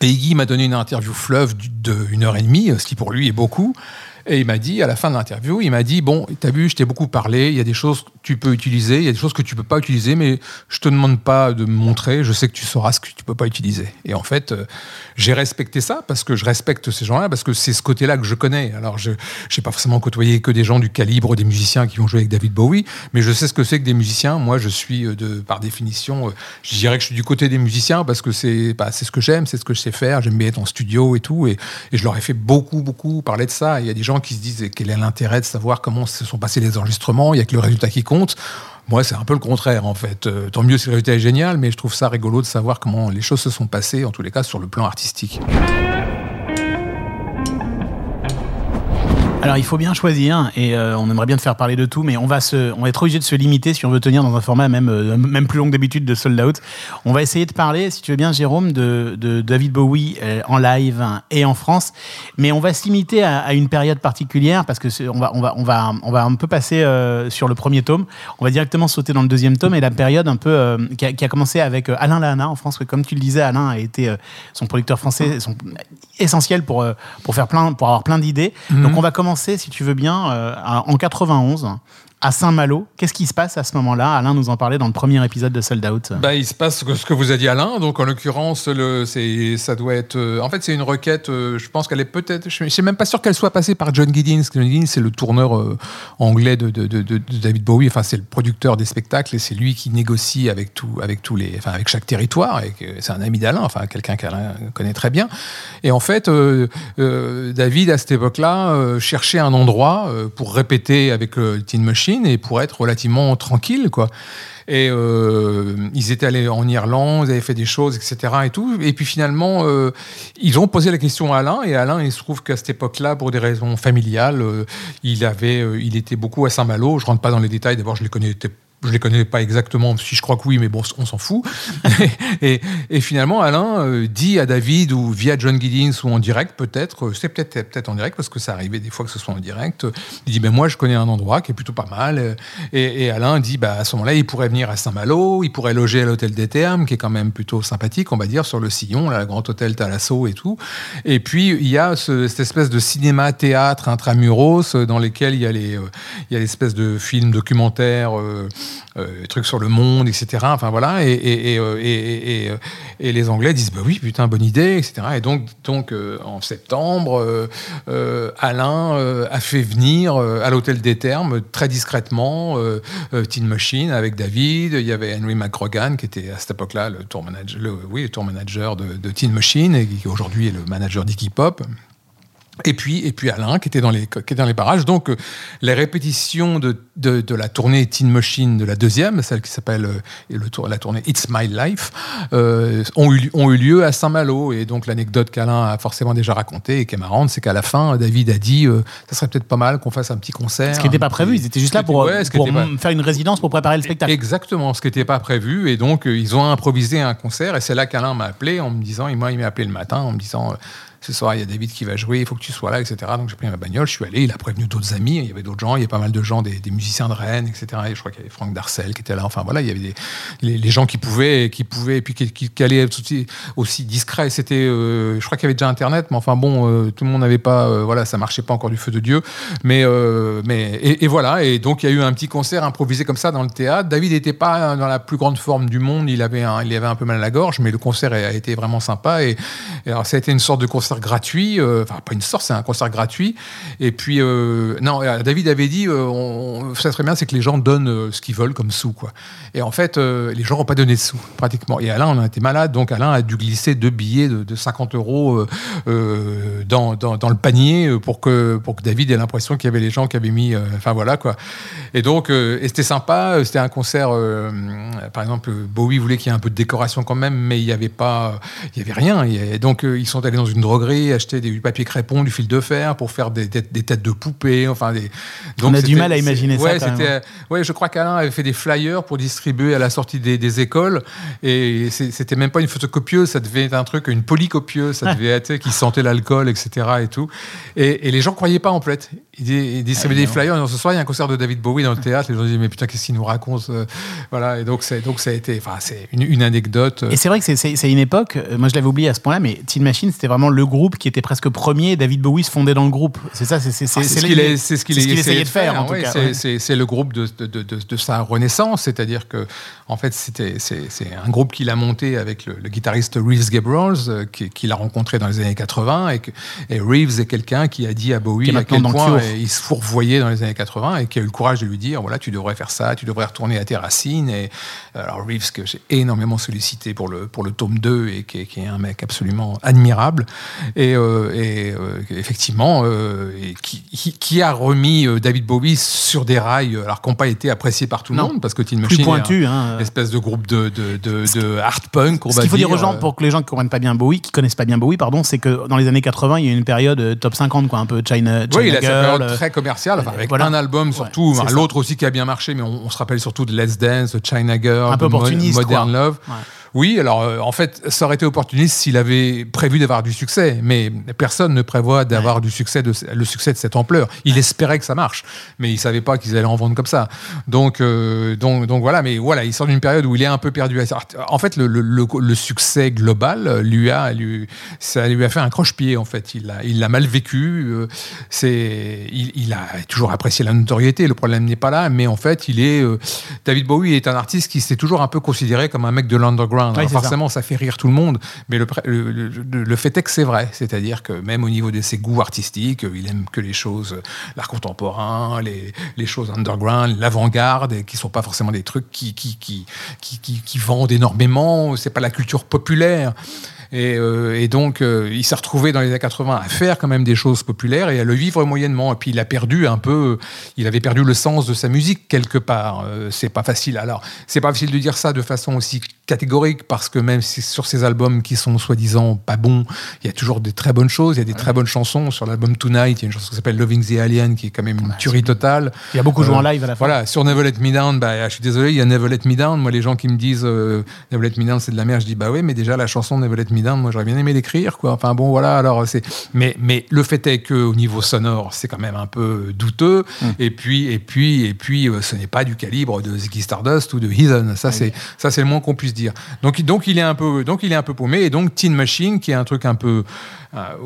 S8: Et Iggy m'a donné une interview fleuve du- de une heure et demie, ce qui pour lui est beaucoup. Et il m'a dit, à la fin de l'interview, il m'a dit Bon, t'as vu, je t'ai beaucoup parlé, il y a des choses que tu peux utiliser, il y a des choses que tu peux pas utiliser, mais je te demande pas de me montrer, je sais que tu sauras ce que tu peux pas utiliser. Et en fait, euh, j'ai respecté ça parce que je respecte ces gens-là, parce que c'est ce côté-là que je connais. Alors, je n'ai pas forcément côtoyé que des gens du calibre des musiciens qui ont joué avec David Bowie, mais je sais ce que c'est que des musiciens. Moi, je suis, euh, de, par définition, euh, je dirais que je suis du côté des musiciens parce que c'est bah, ce que j'aime, c'est ce que je sais faire, j'aime bien être en studio et tout. Et, et je leur ai fait beaucoup, beaucoup parler de ça. Il y a des gens qui se disent quel est l'intérêt de savoir comment se sont passés les enregistrements, il n'y a que le résultat qui compte. Moi, c'est un peu le contraire, en fait. Euh, tant mieux si le résultat est génial, mais je trouve ça rigolo de savoir comment les choses se sont passées, en tous les cas, sur le plan artistique.
S1: Alors il faut bien choisir et euh, on aimerait bien te faire parler de tout, mais on va se, on va être obligé de se limiter si on veut tenir dans un format même euh, même plus long que d'habitude de sold out. On va essayer de parler, si tu veux bien, Jérôme, de, de David Bowie euh, en live et en France, mais on va se limiter à, à une période particulière parce que on va on va on va on va un peu passer sur le premier tome. On va directement sauter dans le deuxième tome et la période un peu qui, a, qui a commencé avec Alain Lahana en France. que Comme tu le disais, Alain a été son producteur français, son, essentiel pour pour faire plein pour avoir plein d'idées. Donc on va commencer, si tu veux bien, euh, en 91 à Saint-Malo. Qu'est-ce qui se passe à ce moment-là? Alain nous en parlait dans le premier épisode de Sold Out.
S8: Bah, il se passe ce que, vous a dit Alain. Donc, en l'occurrence, ça doit être. euh, en fait, c'est une requête. euh, je pense qu'elle est peut-être. Je ne suis même pas sûr qu'elle soit passée par John Giddins. John Giddins, c'est le tourneur euh, anglais de, David Bowie. Enfin, c'est le producteur des spectacles et c'est lui qui négocie avec tout, avec tous les, enfin, avec chaque territoire. C'est un ami d'Alain, enfin, quelqu'un qu'Alain connaît très bien. Et en fait, David, à cette époque-là, cherchait un endroit pour répéter avec le Teen Machine et pour être relativement tranquille, quoi. Et euh, ils étaient allés en Irlande, ils avaient fait des choses, etc. Et tout. Et puis finalement, euh, ils ont posé la question à Alain. Et Alain, il se trouve qu'à cette époque-là, pour des raisons familiales, euh, il avait, il était beaucoup à Saint-Malo. Je rentre pas dans les détails. D'abord, je les connais. Je les connais pas exactement, si je crois que oui, mais bon, on s'en fout. et, finalement, Alain euh, dit à David, ou via John Giddins, ou en direct peut-être, euh, c'est peut-être peut-être en direct, parce que ça arrivait des fois que ce soit en direct, euh, il dit, ben moi, je connais un endroit qui est plutôt pas mal. Et, Alain dit, bah, à ce moment-là, il pourrait venir à Saint-Malo, il pourrait loger à l'hôtel des Thermes, qui est quand même plutôt sympathique, on va dire, sur le sillon, là, le grand hôtel Thalasso et tout. Et puis, il y a ce- cette espèce de cinéma-théâtre intramuros, dans lesquels il y a les, il y a l'espèce de films documentaires, euh, euh, trucs sur le monde, etc. Enfin voilà, euh, euh, et les Anglais disent bah oui, putain, bonne idée, etc. Et donc, donc en septembre, Alain a fait venir à l'hôtel des Thermes très discrètement Teen Machine avec David. Il y avait Henry McGrogan qui était à cette époque-là le tour manager, oui, le tour manager de, de Teen Machine et qui aujourd'hui est le manager d'Iggy Pop. Et puis, et puis Alain, qui était dans les, qui était dans les parages. Donc, euh, les répétitions de, de, de la tournée Teen Machine de la deuxième, celle qui s'appelle euh, et le tour, la tournée It's My Life, euh, ont, eu, ont eu lieu à Saint-Malo. Et donc, l'anecdote qu'Alain a forcément déjà racontée et qui est marrante, c'est qu'à la fin, David a dit euh, ça serait peut-être pas mal qu'on fasse un petit concert.
S1: Ce qui n'était pas prévu, ils étaient juste là pour,
S8: ouais,
S1: pour
S8: pas-
S1: faire une résidence pour préparer le spectacle.
S8: Exactement, ce qui n'était pas prévu. Et donc, ils ont improvisé un concert. Et c'est là qu'Alain m'a appelé en me disant, et moi, il m'a appelé le matin en me disant, ce soir, il y a David qui va jouer, il faut que tu sois là, etc. Donc, j'ai pris ma bagnole, je suis allé. Il a prévenu d'autres amis. Il y avait d'autres gens. Il y a pas mal de gens, des, musiciens de Rennes, etc. Et je crois qu'il y avait Franck Darcel qui était là. Enfin, voilà, il y avait les, gens qui pouvaient, qui pouvaient, et puis qui, allaient aussi, aussi discrets. C'était, euh, je crois qu'il y avait déjà Internet, mais enfin, bon, euh, tout le monde n'avait pas, euh, voilà, ça marchait pas encore du feu de Dieu. Mais, mais et, et voilà. Et donc, il y a eu un petit concert improvisé comme ça dans le théâtre. David n'était pas dans la plus grande forme du monde. Il avait, un, il avait un peu mal à la gorge, mais le concert a été vraiment sympa. Et, et alors, ça a été une sorte de concert gratuit. euh, Enfin, pas une sorte, c'est un concert gratuit. Et puis, euh, non, euh, David avait dit, on, ça serait bien, c'est que les gens donnent ce qu'ils veulent comme sous, quoi. Et en fait, les gens n'ont pas donné de sous, pratiquement. Et Alain, on a été malade, donc Alain a dû glisser deux billets de, de 50 euros dans, le panier pour que, David ait l'impression qu'il y avait les gens qui avaient mis. Enfin, voilà, quoi. Et donc, et c'était sympa. C'était un concert, par exemple, Bowie voulait qu'il y ait un peu de décoration quand même, mais il n'y avait pas, il y avait rien. Et donc, ils sont allés dans une droguerie, acheter du papier crépon, du fil de fer pour faire des, têtes- des têtes de poupées. Enfin, des,
S1: On a du mal à imaginer ça, quand même.
S8: ouais, je crois qu'Alain avait fait des flyers pour distribuer à la sortie des, des écoles. Et c'était même pas une photocopieuse, ça devait être un truc, une polycopieuse, ça devait être qui sentait l'alcool, etc. Et tout. Et, et les gens croyaient pas en fait. Ils, di- ils distribuaient des flyers. Et ce soir, il y a un concert de David Bowie dans le théâtre. Les gens disaient mais putain, qu'est-ce qu'il nous raconte euh, Voilà. Et donc, c'est donc ça a été, enfin, c'est une, une anecdote.
S1: Et c'est vrai que c'est- une époque, euh, moi je l'avais oublié à ce point-là, mais Teen Machine c'était vraiment le groupe qui était presque premier. David Bowie se fondait dans le groupe. C'est ça, c'est c'est-
S8: Ah, ce qu'il est- ce qu'il
S1: essayait de faire, en tout
S8: ouais,
S1: cas.
S8: c'est-
S1: ouais.
S8: C'est c'est le groupe de, de, de, de- sa renaissance, c'est-à-dire que en fait c'était c'est c'est un groupe qu'il a monté avec le, le guitariste Reeves Gabrels, euh, qui- qu'il a rencontré dans les années 80 et, que, et Reeves est quelqu'un qui a dit à Bowie à quel point Euh, il se fourvoyait dans les années 80 et qui a eu le courage de lui dire voilà tu devrais faire ça, tu devrais retourner à tes racines. Et alors Reeves que j'ai énormément sollicité pour le pour le tome 2 et qui est, qui est un mec absolument admirable et, euh, et euh, effectivement euh, et qui, qui- qui a remis euh, David Bowie sur des rails euh, alors qui n'ont pas été appréciés par tout le
S1: Non.
S8: monde parce que Teen Machine est
S1: pointu.
S8: un
S1: Hein.
S8: espèce de groupe de, de, de, de hard punk on
S1: Ce qu'il faut dire aux gens,
S8: euh,
S1: pour que les gens qui comprennent pas bien Bowie, qui connaissent pas bien Bowie, pardon, c'est que dans les années 80, il y a eu une période euh, top 50, quoi, un peu China, China
S8: Oui,
S1: Girl, Girl.
S8: très commercial, enfin, avec
S1: voilà.
S8: un album surtout, l'autre aussi qui a bien marché, mais on, on se rappelle surtout de Let's Dance, China Girl,
S1: Un peu
S8: Modern
S1: quoi.
S8: Love.
S1: Ouais.
S8: Oui, alors euh, en fait, ça aurait été opportuniste s'il avait prévu d'avoir du succès, mais personne ne prévoit d'avoir du succès de le succès de cette ampleur. Il espérait que ça marche, mais il savait pas qu'ils allaient en vendre comme ça. Donc, euh, donc, donc voilà, mais voilà, il sort d'une période où il est un peu perdu. En fait, le, le- le- le succès global lui a, lui, ça lui a fait un croche-pied. En fait, il l'a, il l'a mal vécu. euh, C'est, il, il a toujours apprécié la notoriété. Le problème n'est pas là, mais en fait, il est David Bowie est un artiste qui s'est toujours un peu considéré comme un mec de l'underground.
S1: Oui, ça.
S8: forcément, ça. fait rire tout le monde, mais le, pré- le, le- le- le fait est que c'est vrai. C'est-à-dire que même au niveau de ses goûts artistiques, il aime que les choses, l'art contemporain, les, les choses underground, l'avant-garde, qui sont pas forcément des trucs qui, qui, qui, qui, qui- qui vendent énormément. C'est pas la culture populaire. Et, euh, et donc, euh, il s'est retrouvé dans les années 80 à faire quand même des choses populaires et à le vivre moyennement. Et puis, il a perdu un peu, il avait perdu le sens de sa musique quelque part. Euh, c'est pas facile. Alors, c'est pas facile de dire ça de façon aussi catégorique parce que même si sur ces albums qui sont soi-disant pas bons, il y a toujours des très bonnes choses, il y a des très bonnes chansons. Sur l'album Tonight, il y a une chanson qui s'appelle Loving the Alien qui est quand même une tuerie totale.
S1: Il a beaucoup joué
S8: Euh,
S1: en live à la fin.
S8: Voilà, sur Never Let Me Down, bah, je suis désolé, il y a Never Let Me Down. Moi, les gens qui me disent euh, Never Let Me Down, c'est de la merde, je dis bah oui, mais déjà la chanson Never Let Me Down, moi j'aurais bien aimé l'écrire, quoi. Enfin bon, voilà. Alors c'est, mais mais le fait est que au niveau sonore, c'est quand même un peu douteux.
S1: Mm.
S8: Et puis et puis et puis, euh, ce n'est pas du calibre de Ziggy Stardust ou de Heathen. Ça c'est ça c'est le moins qu'on puisse dire. Donc donc il est un peu donc il est un peu paumé. Et donc Teen Machine, qui est un truc un peu euh,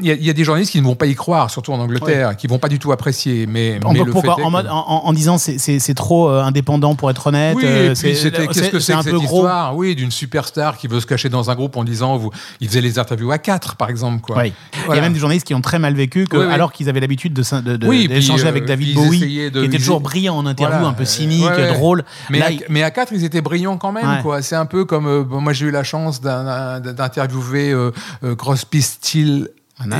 S8: il y, a, il y a des journalistes qui ne vont pas y croire, surtout en Angleterre, qui vont pas du tout apprécier. Mais,
S1: En,
S8: mais le
S1: pourquoi-
S8: fait est
S1: en,
S8: que-
S1: mode- en- en- en disant c'est- trop euh, indépendant pour être honnête.
S8: Oui,
S1: euh,
S8: qu'est-ce que c'est que cette
S1: gros.
S8: histoire Oui, d'une superstar qui veut se cacher dans un groupe en disant vous, il faisait les interviews à quatre, par exemple, quoi.
S1: Oui. Il y a même des journalistes qui ont très mal vécu, que,
S8: Oui, oui.
S1: alors qu'ils avaient l'habitude de, s'in- de, de-
S8: Oui,
S1: d'échanger
S8: euh,
S1: avec David
S8: ils
S1: Bowie,
S8: de-
S1: qui était
S8: ils-
S1: toujours brillant en interview,
S8: Voilà.
S1: un peu cynique,
S8: Ouais, ouais.
S1: drôle.
S8: Mais,
S1: Là,
S8: à,
S1: il-
S8: mais à quatre, ils étaient brillants quand même.
S1: Ouais.
S8: quoi. C'est un peu comme euh, bon, moi j'ai eu la chance d'interviewer euh, euh, Crosby, Steele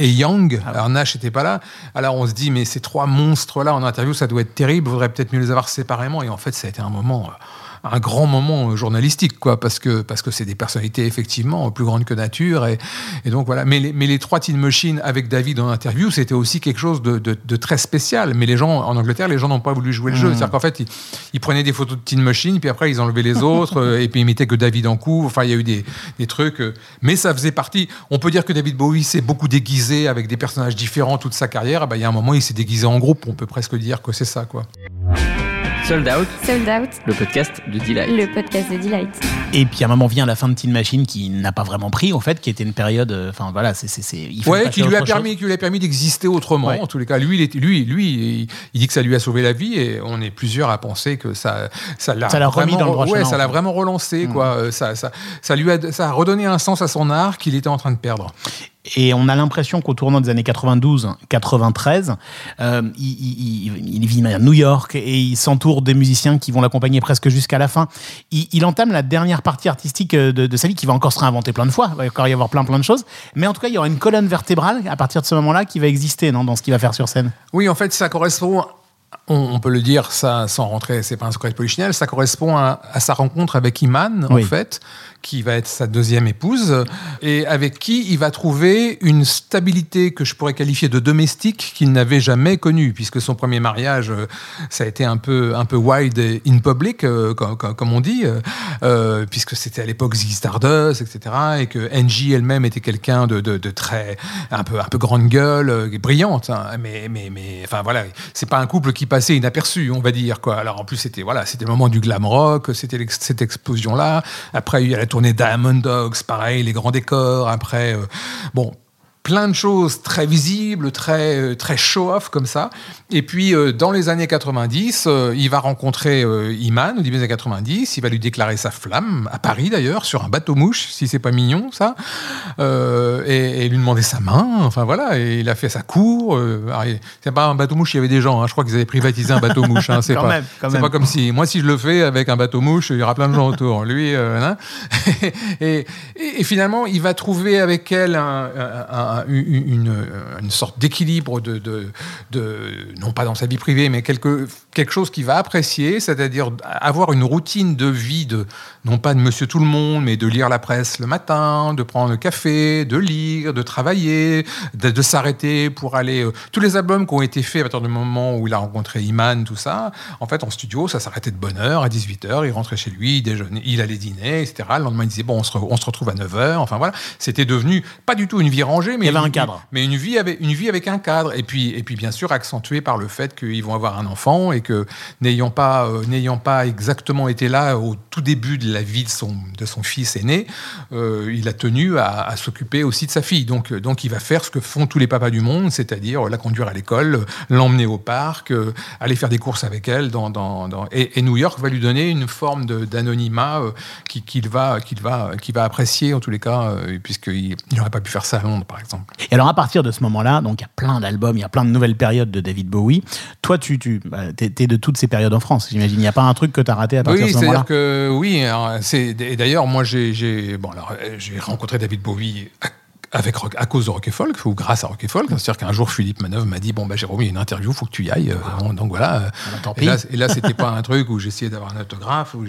S8: Et Young.
S1: Ah ouais.
S8: Alors Nash n'était pas là. Alors on se dit mais ces trois monstres là en interview, ça doit être terrible. Il faudrait peut-être mieux les avoir séparément. Et en fait, ça a été un moment. euh, un grand moment journalistique, quoi, parce que parce que c'est des personnalités effectivement plus grandes que nature, et, et donc voilà. Mais les, mais les trois Teen Machine avec David en interview, c'était aussi quelque chose de, de- de très spécial. Mais les gens en Angleterre, les gens n'ont pas voulu jouer le jeu. C'est-à-dire qu'en fait, ils, ils prenaient des photos de Teen Machine, puis après ils enlevaient les autres, euh, et puis ils mettaient que David en coup. Enfin, il y a eu des, des trucs, euh, mais ça faisait partie. On peut dire que David Bowie s'est beaucoup déguisé avec des personnages différents toute sa carrière. Ah bah, il y a un moment, il s'est déguisé en groupe. On peut presque dire que c'est ça, quoi.
S6: Sold Out,
S4: Sold Out,
S6: le podcast de Delight.
S4: le podcast de Delight.
S1: Et puis à un moment vient la fin de Teen Machine qui n'a pas vraiment pris, en fait, qui était une période. euh, Enfin voilà, c'est. c'est- c'est- il faut
S8: Ouais, qui lui a
S1: chose.
S8: permis, qui lui a permis d'exister autrement.
S1: Ouais.
S8: En tous les cas, lui, il est, lui, lui, il, il dit que ça lui a sauvé la vie, et on est plusieurs à penser que ça, ça l'a,
S1: Ça l'a remis
S8: vraiment
S1: dans le droit
S8: ouais,
S1: chemin,
S8: ça l'a vraiment relancé, quoi. Euh, Ça, ça, ça lui a, ça a redonné un sens à son art qu'il était en train de perdre.
S1: Et on a l'impression qu'au tournant des années 92-93, euh, il, il- il- vit à New York et il s'entoure des musiciens qui vont l'accompagner presque jusqu'à la fin. Il, entame la dernière partie artistique euh, de, sa vie qui va encore se réinventer plein de fois. Il va encore y avoir plein plein de choses. Mais en tout cas, il y aura une colonne vertébrale à partir de ce moment-là qui va exister dans ce qu'il va faire sur scène.
S8: Oui, en fait, ça correspond. On, peut le dire, ça, sans rentrer, c'est pas un secret polichinelle, ça correspond à, à sa rencontre avec Iman,
S1: Oui.
S8: en fait, qui va être sa deuxième épouse, et avec qui il va trouver une stabilité que je pourrais qualifier de domestique qu'il n'avait jamais connue, puisque son premier mariage, euh, ça a été un peu, un peu in public, euh, comme, on dit, euh, puisque c'était à l'époque Ziggy Stardust, etc., et que Angie elle-même était quelqu'un de, de- de très, un peu, un peu grande gueule, brillante, hein, mais, mais, mais, enfin voilà, c'est pas un couple qui passait inaperçu, on va dire, quoi. Alors en plus, c'était, voilà, c'était le moment du glam rock, c'était cette explosion-là. Après, il y a la tournée Diamond Dogs, pareil, les grands décors. Après, euh, bon, plein de choses très visibles, très, euh, très show-off comme ça. Et puis, euh, dans les années 90, euh, il va rencontrer Iman au début des années 90. Il va lui déclarer sa flamme, à Paris d'ailleurs, sur un bateau-mouche, si c'est pas mignon, ça. Euh, et, et lui demander sa main. Enfin voilà, et il a fait sa cour. Il- c'est pas un bateau-mouche, il y avait des gens. hein. Je crois qu'ils avaient privatisé un bateau-mouche. hein. C'est pas,
S1: même,
S8: comme si, moi, si je le fais avec un bateau-mouche, il y aura plein de gens autour. Lui, euh, hein. et, et- et finalement, il va trouver avec elle un, un- un- un- une, sorte d'équilibre de, non pas dans sa vie privée, mais quelque, quelque chose qu'il va apprécier, c'est-à-dire avoir une routine de vie de non pas de Monsieur Tout le Monde, mais de lire la presse le matin, de prendre le café, de lire, de travailler, de, s'arrêter pour aller. euh, tous les albums qui ont été faits à partir du moment où il a rencontré Iman, tout ça, en fait, en studio, ça s'arrêtait de bonne heure, à 18h, il rentrait chez lui, il allait dîner, etc. Le lendemain, il disait, bon, on se, on se retrouve à 9h. Enfin voilà, c'était devenu pas du tout une vie rangée, mais
S1: avait un cadre.
S8: mais une vie avec une vie avec un cadre. Et puis et puis bien sûr accentué par le fait qu'ils vont avoir un enfant et que n'ayant pas euh, n'ayant pas exactement été là au tout début de la vie de son de son fils aîné euh, il a tenu à, à s'occuper aussi de sa fille. Donc euh, donc il va faire ce que font tous les papas du monde c'est-à-dire la conduire à l'école l'emmener au parc euh, aller faire des courses avec elle dans, dans, dans- et, et New York va lui donner une forme d'anonymat qui- qu'il va qu'il va qu'il va apprécier en tous les cas puisqu'il n'aurait pas pu faire ça à Londres par exemple
S1: Et alors à partir de ce moment-là, donc il y a plein d'albums, il y a plein de nouvelles périodes de David Bowie. Toi, tu, tu bah, t'es de toutes ces périodes en France, j'imagine. Il n'y a pas un truc que tu as raté à partir
S8: Oui,
S1: de ce moment-là.
S8: c'est-à-dire que oui. c'est- Et d'ailleurs, moi, j'ai bon, alors, rencontré David Bowie avec à cause de Rock et Folk ou grâce à Rock et Folk. C'est-à-dire qu'un jour, Philippe Manœuvre m'a dit bon bah Jérôme, il y a une interview, faut que tu y ailles. Bon, donc voilà.
S1: Ah bah, tant
S8: et
S1: pis.
S8: là, et là, c'était pas un truc où j'essayais d'avoir un autographe ou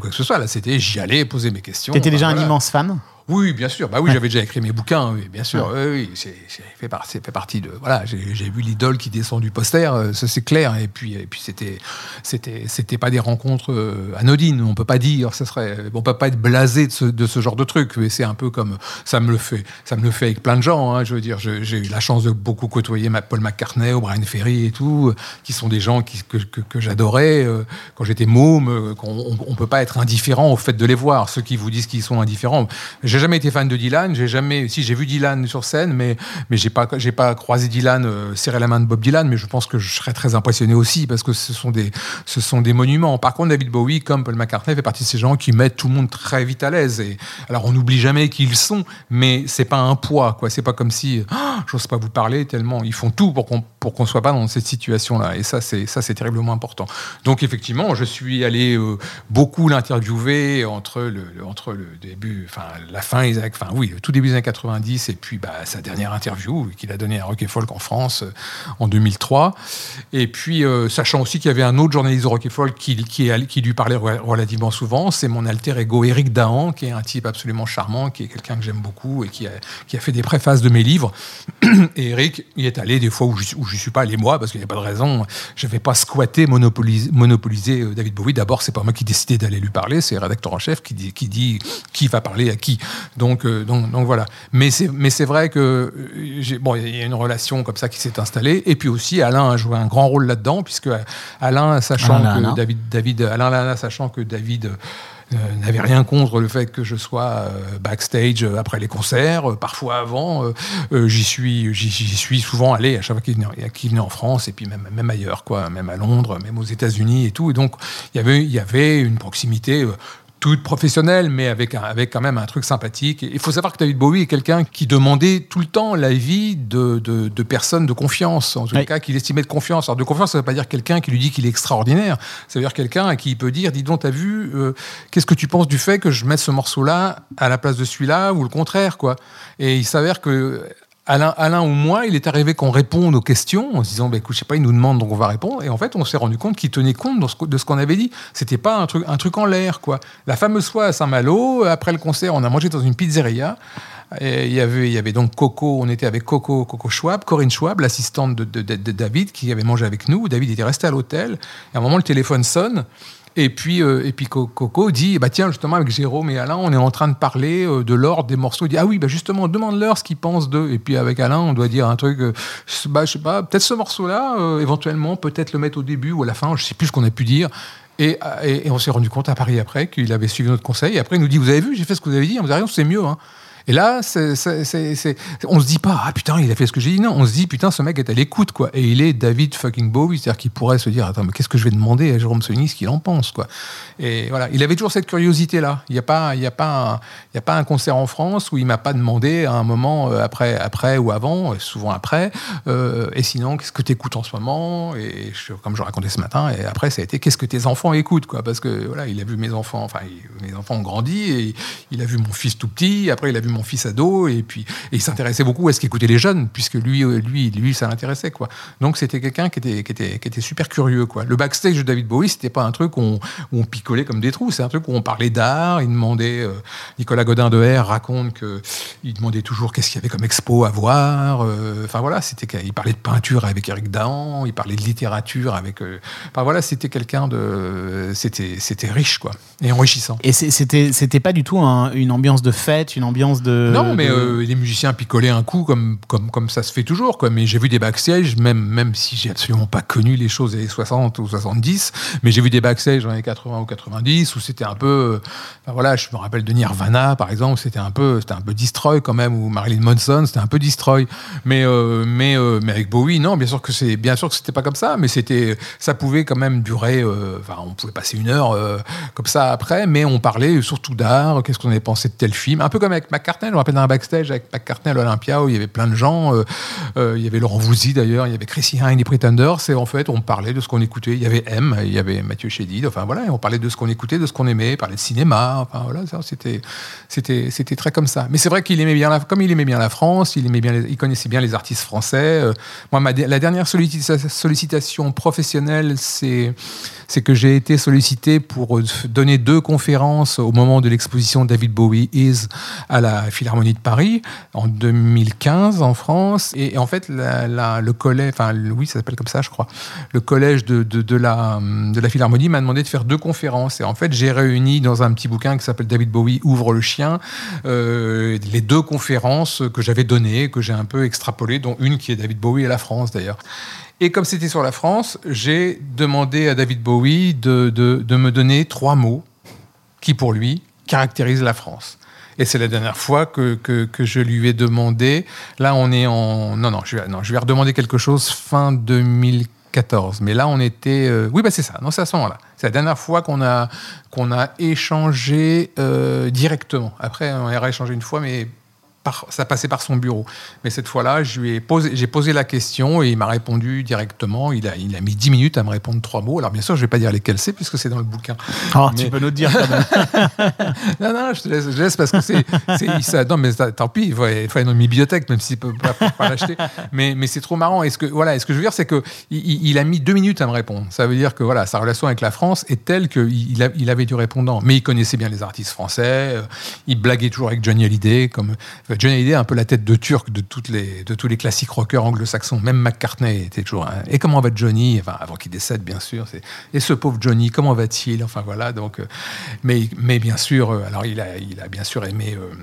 S8: quoi que ce soit. Là, c'était j'y allais poser mes questions.
S1: T'étais déjà
S8: Enfin,
S1: un immense fan?
S8: Oui, bien sûr. Bah oui, j'avais déjà écrit mes bouquins, oui, bien sûr. Oui, oui, c'est fait, par- fait partie de. Voilà, j'ai vu l'idole qui descend du poster, euh, ça c'est clair. Et puis, et puis c'était, c'était, c'était pas des rencontres euh, anodines. On peut pas dire, ça serait, on peut pas être blasé de ce, de ce genre de truc. Mais c'est un peu comme ça me le fait, ça me le fait avec plein de gens. hein. je veux dire, j'ai eu la chance de beaucoup côtoyer Paul McCartney, ou Brian Ferry et tout, qui sont des gens qui, que, que- que j'adorais euh, quand j'étais môme. on, on peut pas être indifférent au fait de les voir. Ceux qui vous disent qu'ils sont indifférents. J'ai jamais été fan de Dylan. J'ai jamais, si j'ai vu Dylan sur scène, mais mais j'ai pas j'ai pas croisé Dylan euh, serrer la main de Bob Dylan. Mais je pense que je serais très impressionné aussi parce que ce sont des ce sont des monuments. Par contre, David Bowie, comme Paul McCartney, fait partie de ces gens qui mettent tout le monde très vite à l'aise. Et alors on n'oublie jamais qui ils sont, mais c'est pas un poids quoi. C'est pas comme si Ah, j'ose pas vous parler tellement ils font tout pour qu'on pour qu'on soit pas dans cette situation là. Et ça c'est ça c'est terriblement important. Donc effectivement, je suis allé euh, beaucoup l'interviewer entre le, le- entre le début, enfin la fin, années- enfin oui, tout début des années 90 et puis bah, sa dernière interview qu'il a donnée à Rock Folk en France euh, en 2003. Et puis euh, sachant aussi qu'il y avait un autre journaliste de Rock Folk qui, lui parlait re- relativement souvent, c'est mon alter ego Eric Dahan, qui est un type absolument charmant, qui est quelqu'un que j'aime beaucoup et qui a, fait des préfaces de mes livres. Et Eric y est allé des fois où je je suis pas allé moi, parce qu'il n'y a pas de raison. Je vais pas squatter, monopoliser, euh, David Bowie. D'abord, c'est pas moi qui décidais d'aller lui parler, c'est le rédacteur en chef qui dit qui va parler à qui. Donc, euh, donc, donc voilà. Mais c'est, mais c'est vrai que euh, j'ai- bon, il y a une relation comme ça qui s'est installée. Et puis aussi, Alain a joué un grand rôle là-dedans, puisque Alain, sachant
S1: Alain
S8: que. David, David, Alain Lana, sachant que David euh, n'avait rien contre le fait que je sois euh, backstage euh, après les concerts, parfois avant. j'y suis, j'y, suis souvent allé à chaque fois qu'il venait, qu'il venait en France et puis même, même ailleurs, quoi, même à Londres, même aux États-Unis et tout. Et donc il y avait, il y avait une proximité. Toute professionnelle, mais avec, un- avec quand même un truc sympathique. Il faut savoir que David Bowie est quelqu'un qui demandait tout le temps l'avis de, de, de personnes de confiance, en tout
S1: Oui.
S8: cas qu'il estimait de confiance. Alors de confiance, ça ne veut pas dire quelqu'un qui lui dit qu'il est extraordinaire. Ça veut dire quelqu'un à qui il peut dire, dis donc, t'as vu, euh, qu'est-ce que tu penses du fait que je mette ce morceau-là à la place de celui-là, ou le contraire, quoi. Et il s'avère que Alain, Alain ou moi, il est arrivé qu'on réponde aux questions en se disant, bah, écoute, je sais pas, il nous demande, donc on va répondre. Et en fait, on s'est rendu compte qu'il tenait compte de ce, qu'on avait dit. C'était pas un truc, en l'air, quoi. La fameuse fois à Saint-Malo, après le concert, on a mangé dans une pizzeria. Et il y avait, donc Coco, on était avec Coco, Coco Schwab, Corinne Schwab, l'assistante de- de David, qui avait mangé avec nous. David était resté à l'hôtel. Et à un moment, le téléphone sonne. Et puis, euh, et puis Co- Coco dit, bah tiens, justement, avec Jérôme et Alain, on est en train de parler euh, de l'ordre des morceaux. Il dit, ah oui, bah justement, demande-leur ce qu'ils pensent d'eux. Et puis avec Alain, on doit dire un truc, euh, bah, je sais pas, peut-être ce morceau-là, éventuellement, peut-être le mettre au début ou à la fin, je sais plus ce qu'on a pu dire. Et, et- on s'est rendu compte à Paris après qu'il avait suivi notre conseil. Et après, il nous dit, vous avez vu, j'ai fait ce que vous avez dit. On nous a dit, c'est mieux. Hein. Et là, c'est, c'est, on se dit pas, ah putain, il a fait ce que j'ai dit. Non, on se dit, putain, ce mec est à l'écoute, quoi. Et il est David fucking Bowie, c'est-à-dire qu'il pourrait se dire, attends, mais qu'est-ce que je vais demander à Jérôme Sonny ce qu'il en pense, quoi. Et voilà, il avait toujours cette curiosité-là. Il n'y a pas, il y a pas, un, il y a pas un concert en France où il m'a pas demandé à un moment euh, après, après ou avant, euh, souvent après. euh, et sinon, qu'est-ce que tu écoutes en ce moment? Et comme je racontais ce matin, et après, ça a été, qu'est-ce que tes enfants écoutent, quoi Parce que voilà, il a vu mes enfants, enfin, il- mes enfants ont grandi et il a vu mon fils tout petit. Après, il a vu mon mon fils ado, et puis et il s'intéressait beaucoup à ce qu'écoutaient les jeunes, puisque lui, euh, lui, lui, ça l'intéressait, quoi. Donc c'était quelqu'un qui était, qui était, qui était super curieux, quoi. Le backstage de David Bowie, c'était pas un truc où on, picolait comme des trous, c'est un truc où on parlait d'art. Il demandait, euh, Nicolas Godin de R raconte que il demandait toujours qu'est-ce qu'il y avait comme expo à voir. euh, Enfin voilà, c'était, il parlait de peinture avec Eric Dahan, il parlait de littérature avec. Enfin voilà, c'était quelqu'un de, c'était, c'était riche, quoi, et enrichissant.
S1: Et c'était c'était pas du tout un- une ambiance de fête, une ambiance de.
S8: Non, mais
S1: de-
S8: euh, les musiciens picolaient un coup comme, comme, comme ça se fait toujours. Quoi. Mais j'ai vu des backstage, même, même si j'ai absolument pas connu les choses des années 60 ou 70, mais j'ai vu des backstage dans les 80 ou 90 où c'était un peu. euh, voilà, je me rappelle de Nirvana, par exemple, c'était un peu, c'était un peu destroy quand même, ou Marilyn Manson, c'était un peu destroy. Mais, euh, mais, euh, mais avec Bowie, non, bien sûr que c'est, bien sûr que c'était pas comme ça, mais c'était, ça pouvait quand même durer. euh, Enfin, on pouvait passer une heure comme ça après, mais on parlait surtout d'art, qu'est-ce qu'on avait pensé de tel film, un peu comme avec McCartney. Je me rappelle dans un backstage avec McCartney à l'Olympia où il y avait plein de gens. euh, euh, il y avait Laurent Voulzy d'ailleurs, il y avait Chrissy Hine, les Pretenders. Et en fait, on parlait de ce qu'on écoutait. Il y avait M, il y avait Mathieu Chédid. Enfin voilà, on parlait de ce qu'on écoutait, de ce qu'on aimait, parlait de cinéma. Enfin voilà, c'était, très comme ça. Mais c'est vrai qu'il aimait bien la, comme il aimait bien la France, il aimait bien, il connaissait bien les artistes français. Euh, moi, ma, la dernière sollicita- sollicitation professionnelle, c'est que j'ai été sollicité pour donner deux conférences au moment de l'exposition David Bowie Is à la Philharmonie de Paris en 2015 en France. Et, en fait, le collège, enfin oui, ça s'appelle comme ça, je crois, le collège de, de, de la, de la Philharmonie m'a demandé de faire deux conférences. Et en fait, j'ai réuni dans un petit bouquin qui s'appelle David Bowie Ouvre le chien euh, les deux conférences que j'avais données, que j'ai un peu extrapolées, dont une qui est David Bowie et la France d'ailleurs. Et comme c'était sur la France, j'ai demandé à David Bowie de, de, de me donner trois mots qui, pour lui, caractérisent la France. Et c'est la dernière fois que, que, je lui ai demandé. Là, on est en. Non, non, je, vais- non, je lui ai redemandé quelque chose fin 2014. Mais là, on était. euh, Oui, bah, c'est ça. Non, c'est à ce moment-là. C'est la dernière fois qu'on a, qu'on a échangé euh, directement. Après, on a échangé une fois, mais par- ça passait par son bureau. Mais cette fois-là, je lui ai posé, j'ai posé la question et il m'a répondu directement. Il a, il a mis 10 minutes à me répondre trois mots. Alors bien sûr, je ne vais pas dire lesquels c'est puisque c'est dans le bouquin.
S1: Oh,
S8: mais-
S1: tu peux nous dire quand même.
S8: Non, non, je te laisse, je laisse parce que c'est, ça- non, mais ça- tant pis, il faut, il faut aller dans une bibliothèque, même s'il ne peut pas, l'acheter. Mais, mais c'est trop marrant. Et ce que, voilà, et ce que je veux dire, c'est que il, a mis deux minutes à me répondre. Ça veut dire que voilà, sa relation avec la France est telle qu'il il a- il avait du répondant. Mais il connaissait bien les artistes français. euh, Il blaguait toujours avec Johnny Hallyday, comme enfin, Johnny Hallyday, a un peu la tête de turc de les, de tous les classiques rockers anglo-saxons. Même McCartney était toujours. et comment va Johnny? Enfin, avant qu'il décède, bien sûr. Et ce pauvre Johnny, comment va-t-il? Enfin voilà. Donc, euh, mais, mais bien sûr, euh, alors il a, il a bien sûr aimé. euh,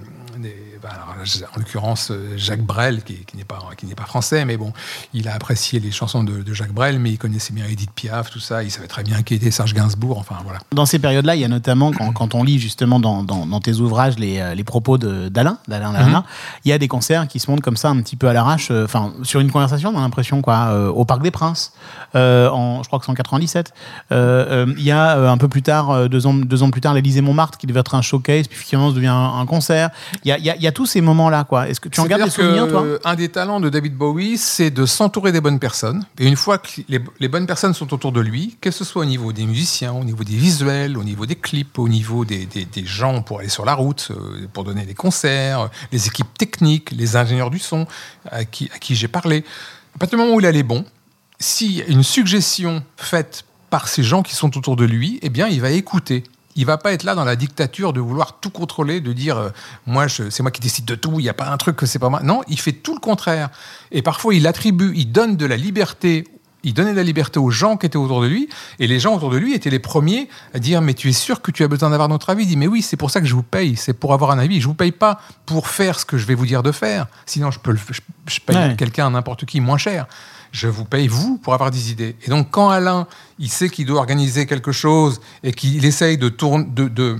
S8: bah, alors, en l'occurrence euh, Jacques Brel, qui, qui n'est pas, français, mais bon, il a apprécié les chansons de, de Jacques Brel, mais il connaissait bien Edith Piaf, tout ça, il savait très bien qui était Serge Gainsbourg, enfin voilà.
S1: Dans ces périodes-là, il y a notamment, quand, quand on lit justement dans, dans- dans tes ouvrages les, euh, les propos d'Alain, d'Alain
S8: Mhm.
S1: il y a des concerts qui se montent comme ça un petit peu à l'arrache, euh, enfin, sur une conversation, on a l'impression, quoi, euh, au Parc des Princes, euh, en, je crois que c'est en 97. Euh, euh, il y a un peu plus tard, deux, ans, deux ans plus tard, l'Élysée Montmartre, qui devait être un showcase, puis finalement, ça devient un, un concert. Il y a, il y a- il y a tous ces moments-là, quoi. Est-ce que tu en gardes des souvenirs, toi
S8: Un des talents de David Bowie, c'est de s'entourer des bonnes personnes. Et une fois que les, les bonnes personnes sont autour de lui, que ce soit au niveau des musiciens, au niveau des visuels, au niveau des clips, au niveau des, des- des gens pour aller sur la route, euh, pour donner des concerts, euh, les équipes techniques, les ingénieurs du son à qui, à qui j'ai parlé, à partir du moment où il allait bon, si une suggestion faite par ces gens qui sont autour de lui, eh bien, il va écouter. Il va pas être là dans la dictature de vouloir tout contrôler, de dire euh, moi c'est moi qui décide de tout, il n'y a pas un truc que c'est pas moi. Non, il fait tout le contraire. Et parfois il attribue, il donne de la liberté. Il donnait de la liberté aux gens qui étaient autour de lui, et les gens autour de lui étaient les premiers à dire Mais tu es sûr que tu as besoin d'avoir notre avis? Il dit Mais oui, c'est pour ça que je vous paye, c'est pour avoir un avis. Je vous paye pas pour faire ce que je vais vous dire de faire, sinon je peux le, je, je paye
S1: Ouais.
S8: quelqu'un, n'importe qui, moins cher. Je vous paye, vous, pour avoir des idées. Et donc, quand Alain, il sait qu'il doit organiser quelque chose et qu'il essaye de, de,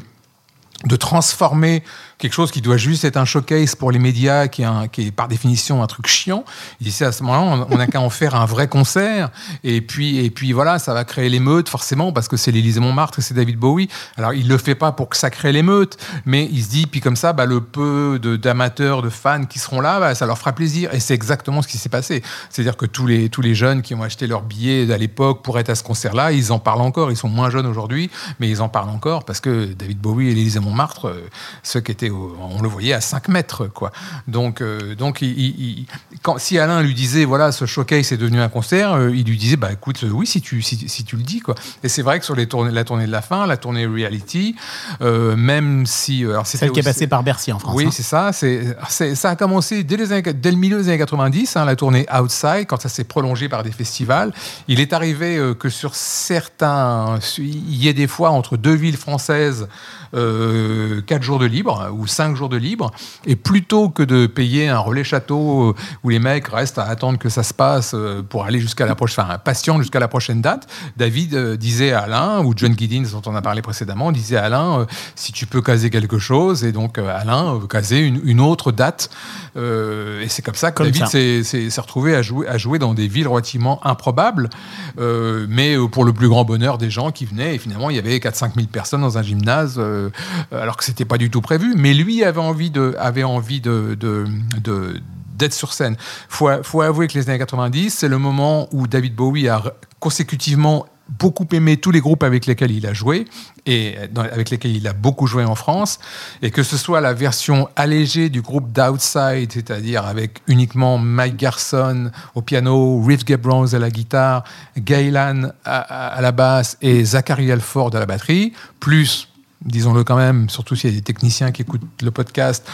S8: de transformer quelque chose qui doit juste être un showcase pour les médias, qui est, un- qui est par définition un truc chiant, il c'est à ce moment-là, on n'a qu'à en faire un vrai concert. Et puis, et puis voilà, ça va créer l'émeute, forcément, parce que c'est l'Élysée Montmartre et c'est David Bowie. Alors, il le fait pas pour que ça crée l'émeute, mais il se dit, puis comme ça, bah, le peu d'amateurs, de, fans qui seront là, bah, ça leur fera plaisir. Et c'est exactement ce qui s'est passé. C'est-à-dire que tous les, tous les jeunes qui ont acheté leurs billets à l'époque pour être à ce concert-là, ils en parlent encore. Ils sont moins jeunes aujourd'hui, mais ils en parlent encore parce que David Bowie et l'Élysée Montmartre, euh, ceux qui étaient on le voyait à 5 mètres, quoi. Donc, euh, donc il- il- il- quand, si Alain lui disait, voilà, ce showcase est devenu un concert, euh, il lui disait, bah écoute, euh, oui, si tu, si, si tu le dis, quoi. Et c'est vrai que sur les tournées, la tournée de la fin, la tournée reality, euh, même si, alors
S1: Celle qui est passée par Bercy en France.
S8: oui,
S1: hein.
S8: c'est ça. C'est, ça a commencé dès, les années- dès le milieu des années 90, hein, la tournée Outside, quand ça s'est prolongé par des festivals. Il est arrivé que sur certains, il y ait des fois entre deux villes françaises euh, quatre jours de libre ou cinq jours de libre, et plutôt que de payer un relais château euh, où les mecs restent à attendre que ça se passe euh, pour aller jusqu'à la prochaine, enfin, patient jusqu'à la prochaine date, David euh, disait à Alain, ou John Giddins dont on a parlé précédemment, disait à Alain, si tu peux caser quelque chose, et donc Alain casait une, une autre date, et c'est comme ça que
S1: Comme
S8: David s'est s'est- s'est retrouvé à jouer, à jouer dans des villes relativement improbables, mais pour le plus grand bonheur des gens qui venaient, et finalement il y avait 4-5 000 personnes dans un gymnase, alors que c'était pas du tout prévu, mais lui avait envie de, avait envie de, d'être sur scène. Faut, faut avouer que les années 90, c'est le moment où David Bowie a consécutivement beaucoup aimé tous les groupes avec lesquels il a joué et avec lesquels il a beaucoup joué en France et que ce soit la version allégée du groupe d'Outside c'est-à-dire avec uniquement Mike Garson au piano, Riff Gabrons à la guitare, Gaylan à- à la basse et Zachary Alford à la batterie plus disons-le quand même, surtout s'il y a des techniciens qui écoutent le podcast,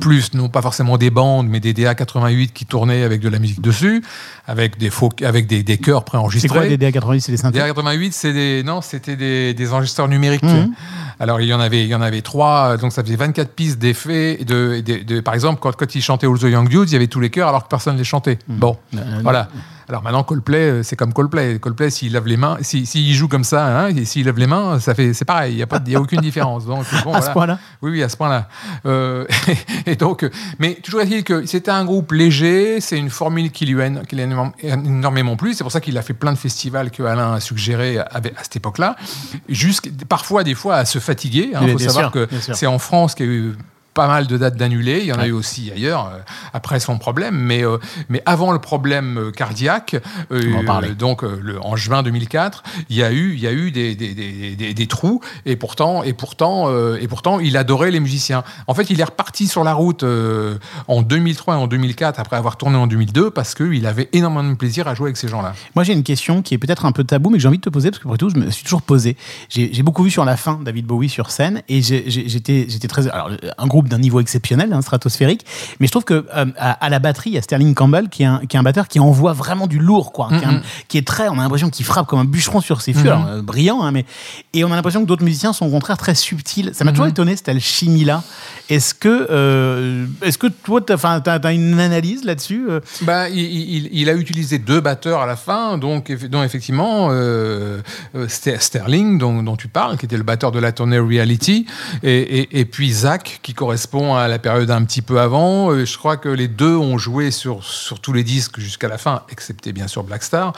S8: plus non pas forcément des bandes, mais des DA88 qui tournaient avec de la musique dessus, avec des faux, avec des, des chœurs
S1: C'est quoi
S8: préenregistrés.
S1: des DA90 C'est des synthés
S8: DA88, c'est des non, c'était des, des enregistreurs numériques.
S1: Mhm.
S8: Alors il y en avait, il y en avait trois, donc ça faisait 24 pistes d'effets. De, de, de- par exemple, quand, quand ils chantaient All the Young Dudes, il y avait tous les chœurs alors que personne ne les chantait. Bon,
S1: Euh,
S8: voilà. Alors maintenant Coldplay, euh, c'est comme Coldplay. Coldplay, s'il lave les mains, s'il joue comme ça, hein, et s'il lave les mains, ça fait, c'est pareil. Il n'y a pas, il y a aucune différence. Donc bon,
S1: À ce point-là
S8: Oui, oui, à ce point-là. Euh, et donc, euh, mais toujours est-il que c'était un groupe léger, c'est une formule qui lui a, qui lui a énormément plu. C'est pour ça qu'il a fait plein de festivals que Alain a suggéré à, à cette époque-là. Jusqu'à parfois, des fois, à se fatiguer. Il
S1: Oui,
S8: faut savoir
S1: sûr,
S8: que c'est en France qu'il y a eu pas mal de dates d'annulés. Il y en a eu aussi ailleurs, euh, après son problème. Mais, euh, mais avant le problème euh, cardiaque, euh, donc le, en juin 2004, il y a eu, il y a eu des, des, des, des- trous. Et pourtant, et, pourtant, et pourtant, il adorait les musiciens. En fait, il est reparti sur la route en 2003 et en 2004, après avoir tourné en 2002, parce qu'il avait énormément de plaisir à jouer avec ces gens-là.
S1: Moi, j'ai une question qui est peut-être un peu tabou, mais que j'ai envie de te poser, parce que après tout, je me suis toujours posé. J'ai beaucoup vu sur la fin David Bowie sur scène, et j'étais j'étais très. Alors, un groupe d'un niveau exceptionnel, hein, stratosphérique, mais je trouve que euh, à, à la batterie, il y a Sterling Campbell, qui est un, qui est un batteur qui envoie vraiment du lourd, quoi. Qui, est un- qui est très. On a l'impression qu'il frappe comme un bûcheron sur ses fûts, alors, euh, brillant, hein, mais. Et on a l'impression que d'autres musiciens sont au contraire très subtils. Ça m'a toujours étonné, cette alchimie-là. Est-ce que, euh, est-ce que toi, tu as, une analyse là-dessus
S8: Ben, il, il- il a utilisé deux batteurs à la fin, donc, dont effectivement Ster- Sterling, dont, dont tu parles, qui était le batteur de la tournée Reality, et, et- et puis Zach, qui correspond à la période un petit peu avant. Je crois que les deux ont joué sur, sur tous les disques jusqu'à la fin, excepté bien sûr Black Star.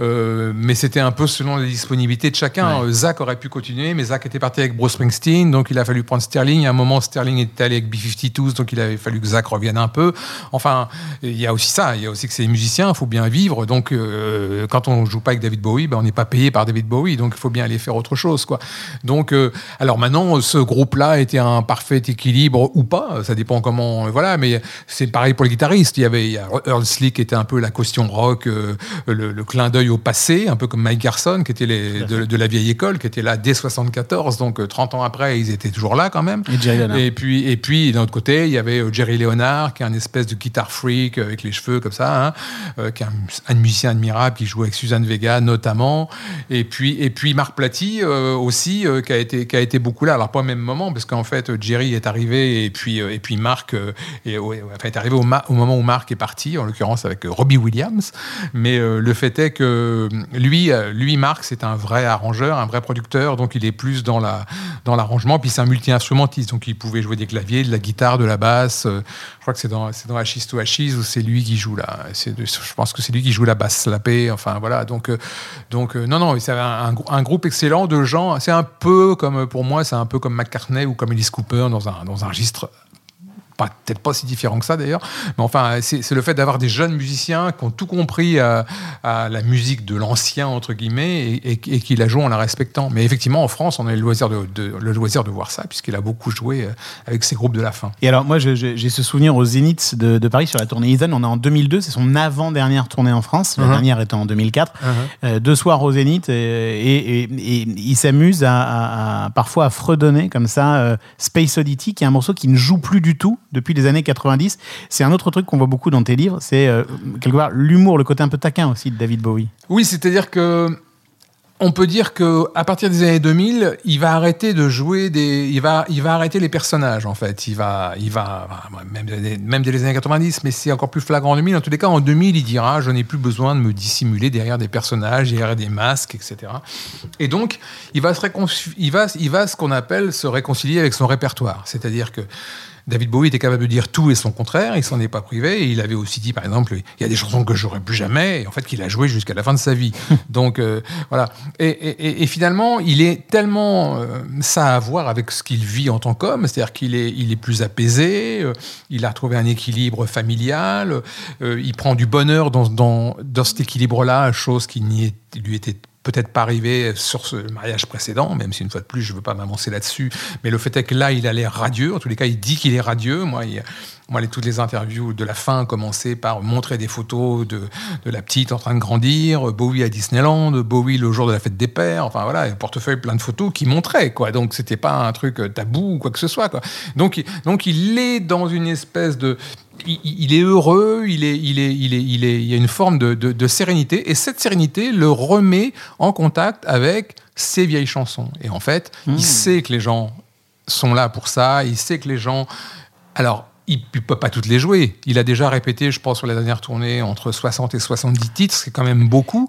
S8: Euh, mais c'était un peu selon les disponibilités de chacun.
S1: Ouais.
S8: Euh, Zach aurait pu continuer, mais Zach était parti avec Bruce Springsteen, donc il a fallu prendre Sterling. À un moment, Sterling était allé avec B-52s, donc il avait fallu que Zach revienne un peu. Enfin, il y a aussi ça. Il y a aussi que c'est musicien, il faut bien vivre. Donc, euh, quand on joue pas avec David Bowie, ben, on n'est pas payé par David Bowie, donc il faut bien aller faire autre chose, quoi. Donc, euh, alors maintenant, ce groupe-là était un parfait équilibre ou pas, ça dépend comment, euh, voilà. Mais c'est pareil pour les guitaristes. Il y avait il y a Earl Slick qui était un peu la caution rock, euh, le, le clin d'œil au passé, un peu comme Mike Garson, qui était les, de, de la vieille école, qui était là dès 74, donc euh, 30 ans après, ils étaient toujours là quand même.
S1: Et Jerry Leonard.
S8: Et puis, et puis d'un autre côté, il y avait euh, Jerry Leonard, qui est un espèce de guitar freak euh, avec les cheveux comme ça, hein, euh, qui est un, un musicien admirable, qui joue avec Suzanne Vega notamment. Et puis, et puis Marc Platy euh, aussi, euh, qui, a été, qui a été beaucoup là. Alors pas au même moment, parce qu'en fait, euh, Jerry est arrivé et puis, euh, et puis Marc euh, est, est arrivé au, moment où Marc est parti, en l'occurrence avec euh, Robbie Williams. Mais euh, le fait est que lui, euh, lui Marc, c'est un vrai arrangeur, un vrai producteur, donc il est plus dans la dans l'arrangement. Puis c'est un multi-instrumentiste, donc il pouvait jouer des claviers, de la guitare, de la basse. Euh, Je crois que c'est dans c'est dans Ashes to où c'est lui qui joue là. Je pense que c'est lui qui joue la basse slappée. Enfin voilà. Donc euh, donc euh, non non, c'est un, groupe excellent de gens. C'est un peu comme pour moi, c'est un peu comme McCartney ou comme Alice Cooper dans un dans un registre peut-être pas si différent que ça d'ailleurs, mais enfin c'est le fait d'avoir des jeunes musiciens qui ont tout compris à, à la musique de l'ancien entre guillemets et, et- et qui la jouent en la respectant. Mais effectivement en France on a le loisir de, de- le loisir de voir ça puisqu'il a beaucoup joué euh, avec ses groupes de la fin.
S1: Et alors, moi, j'ai ce souvenir au Zénith de, de Paris sur la tournée Ethan. On est en 2002, c'est son avant-dernière tournée en France. La
S8: Mhm.
S1: dernière étant en 2004. Euh, deux soirs au Zénith et, et- et- et il s'amuse à, à- à- parfois à fredonner comme ça euh, Space Oddity, qui est un morceau qui ne joue plus du tout depuis les années 90. C'est un autre truc qu'on voit beaucoup dans tes livres, c'est euh, quelque part l'humour, le côté un peu taquin aussi de David Bowie.
S8: Oui, c'est-à-dire que on peut dire que à partir des années 2000, il va arrêter de jouer des, il va, il va arrêter les personnages en fait. Il va, il va, même, même dès les années 90, mais c'est encore plus flagrant en 2000. En tous les cas, en 2000, il dira, je n'ai plus besoin de me dissimuler derrière des personnages, derrière des masques, etc. Et donc, il va se il va, il va ce qu'on appelle se réconcilier avec son répertoire. C'est-à-dire que David Bowie était capable de dire tout et son contraire, il s'en est pas privé, et il avait aussi dit, par exemple, il y a des chansons que j'aurais plus jamais, et en fait qu'il a joué jusqu'à la fin de sa vie. Donc euh, voilà. Et, et- finalement, il est tellement euh, ça à voir avec ce qu'il vit en tant qu'homme, c'est-à-dire qu'il est, il est plus apaisé, euh, il a retrouvé un équilibre familial, il prend du bonheur dans, dans, dans cet équilibre-là, chose qui n'y lui était peut-être pas arrivé sur ce mariage précédent, même si une fois de plus, je veux pas m'avancer là-dessus. Mais le fait est que là, il a l'air radieux. En tous les cas, il dit qu'il est radieux. Moi, moi les, toutes les interviews de la fin commençaient par montrer des photos de, la petite en train de grandir, Bowie à Disneyland, Bowie le jour de la fête des pères. Enfin voilà, un portefeuille plein de photos qui montraient quoi. Donc c'était pas un truc tabou ou quoi que ce soit donc il est dans une espèce de il, il est heureux, il, est, il, est, il, est, il, est, il y a une forme de, de- de sérénité, et cette sérénité le remet en contact avec ses vieilles chansons. Et en fait, il sait que les gens sont là pour ça, il sait que les gens... Alors, il ne peut pas toutes les jouer. Il a déjà répété, je pense, sur la dernière tournée, entre 60 et 70 titres, c'est quand même beaucoup.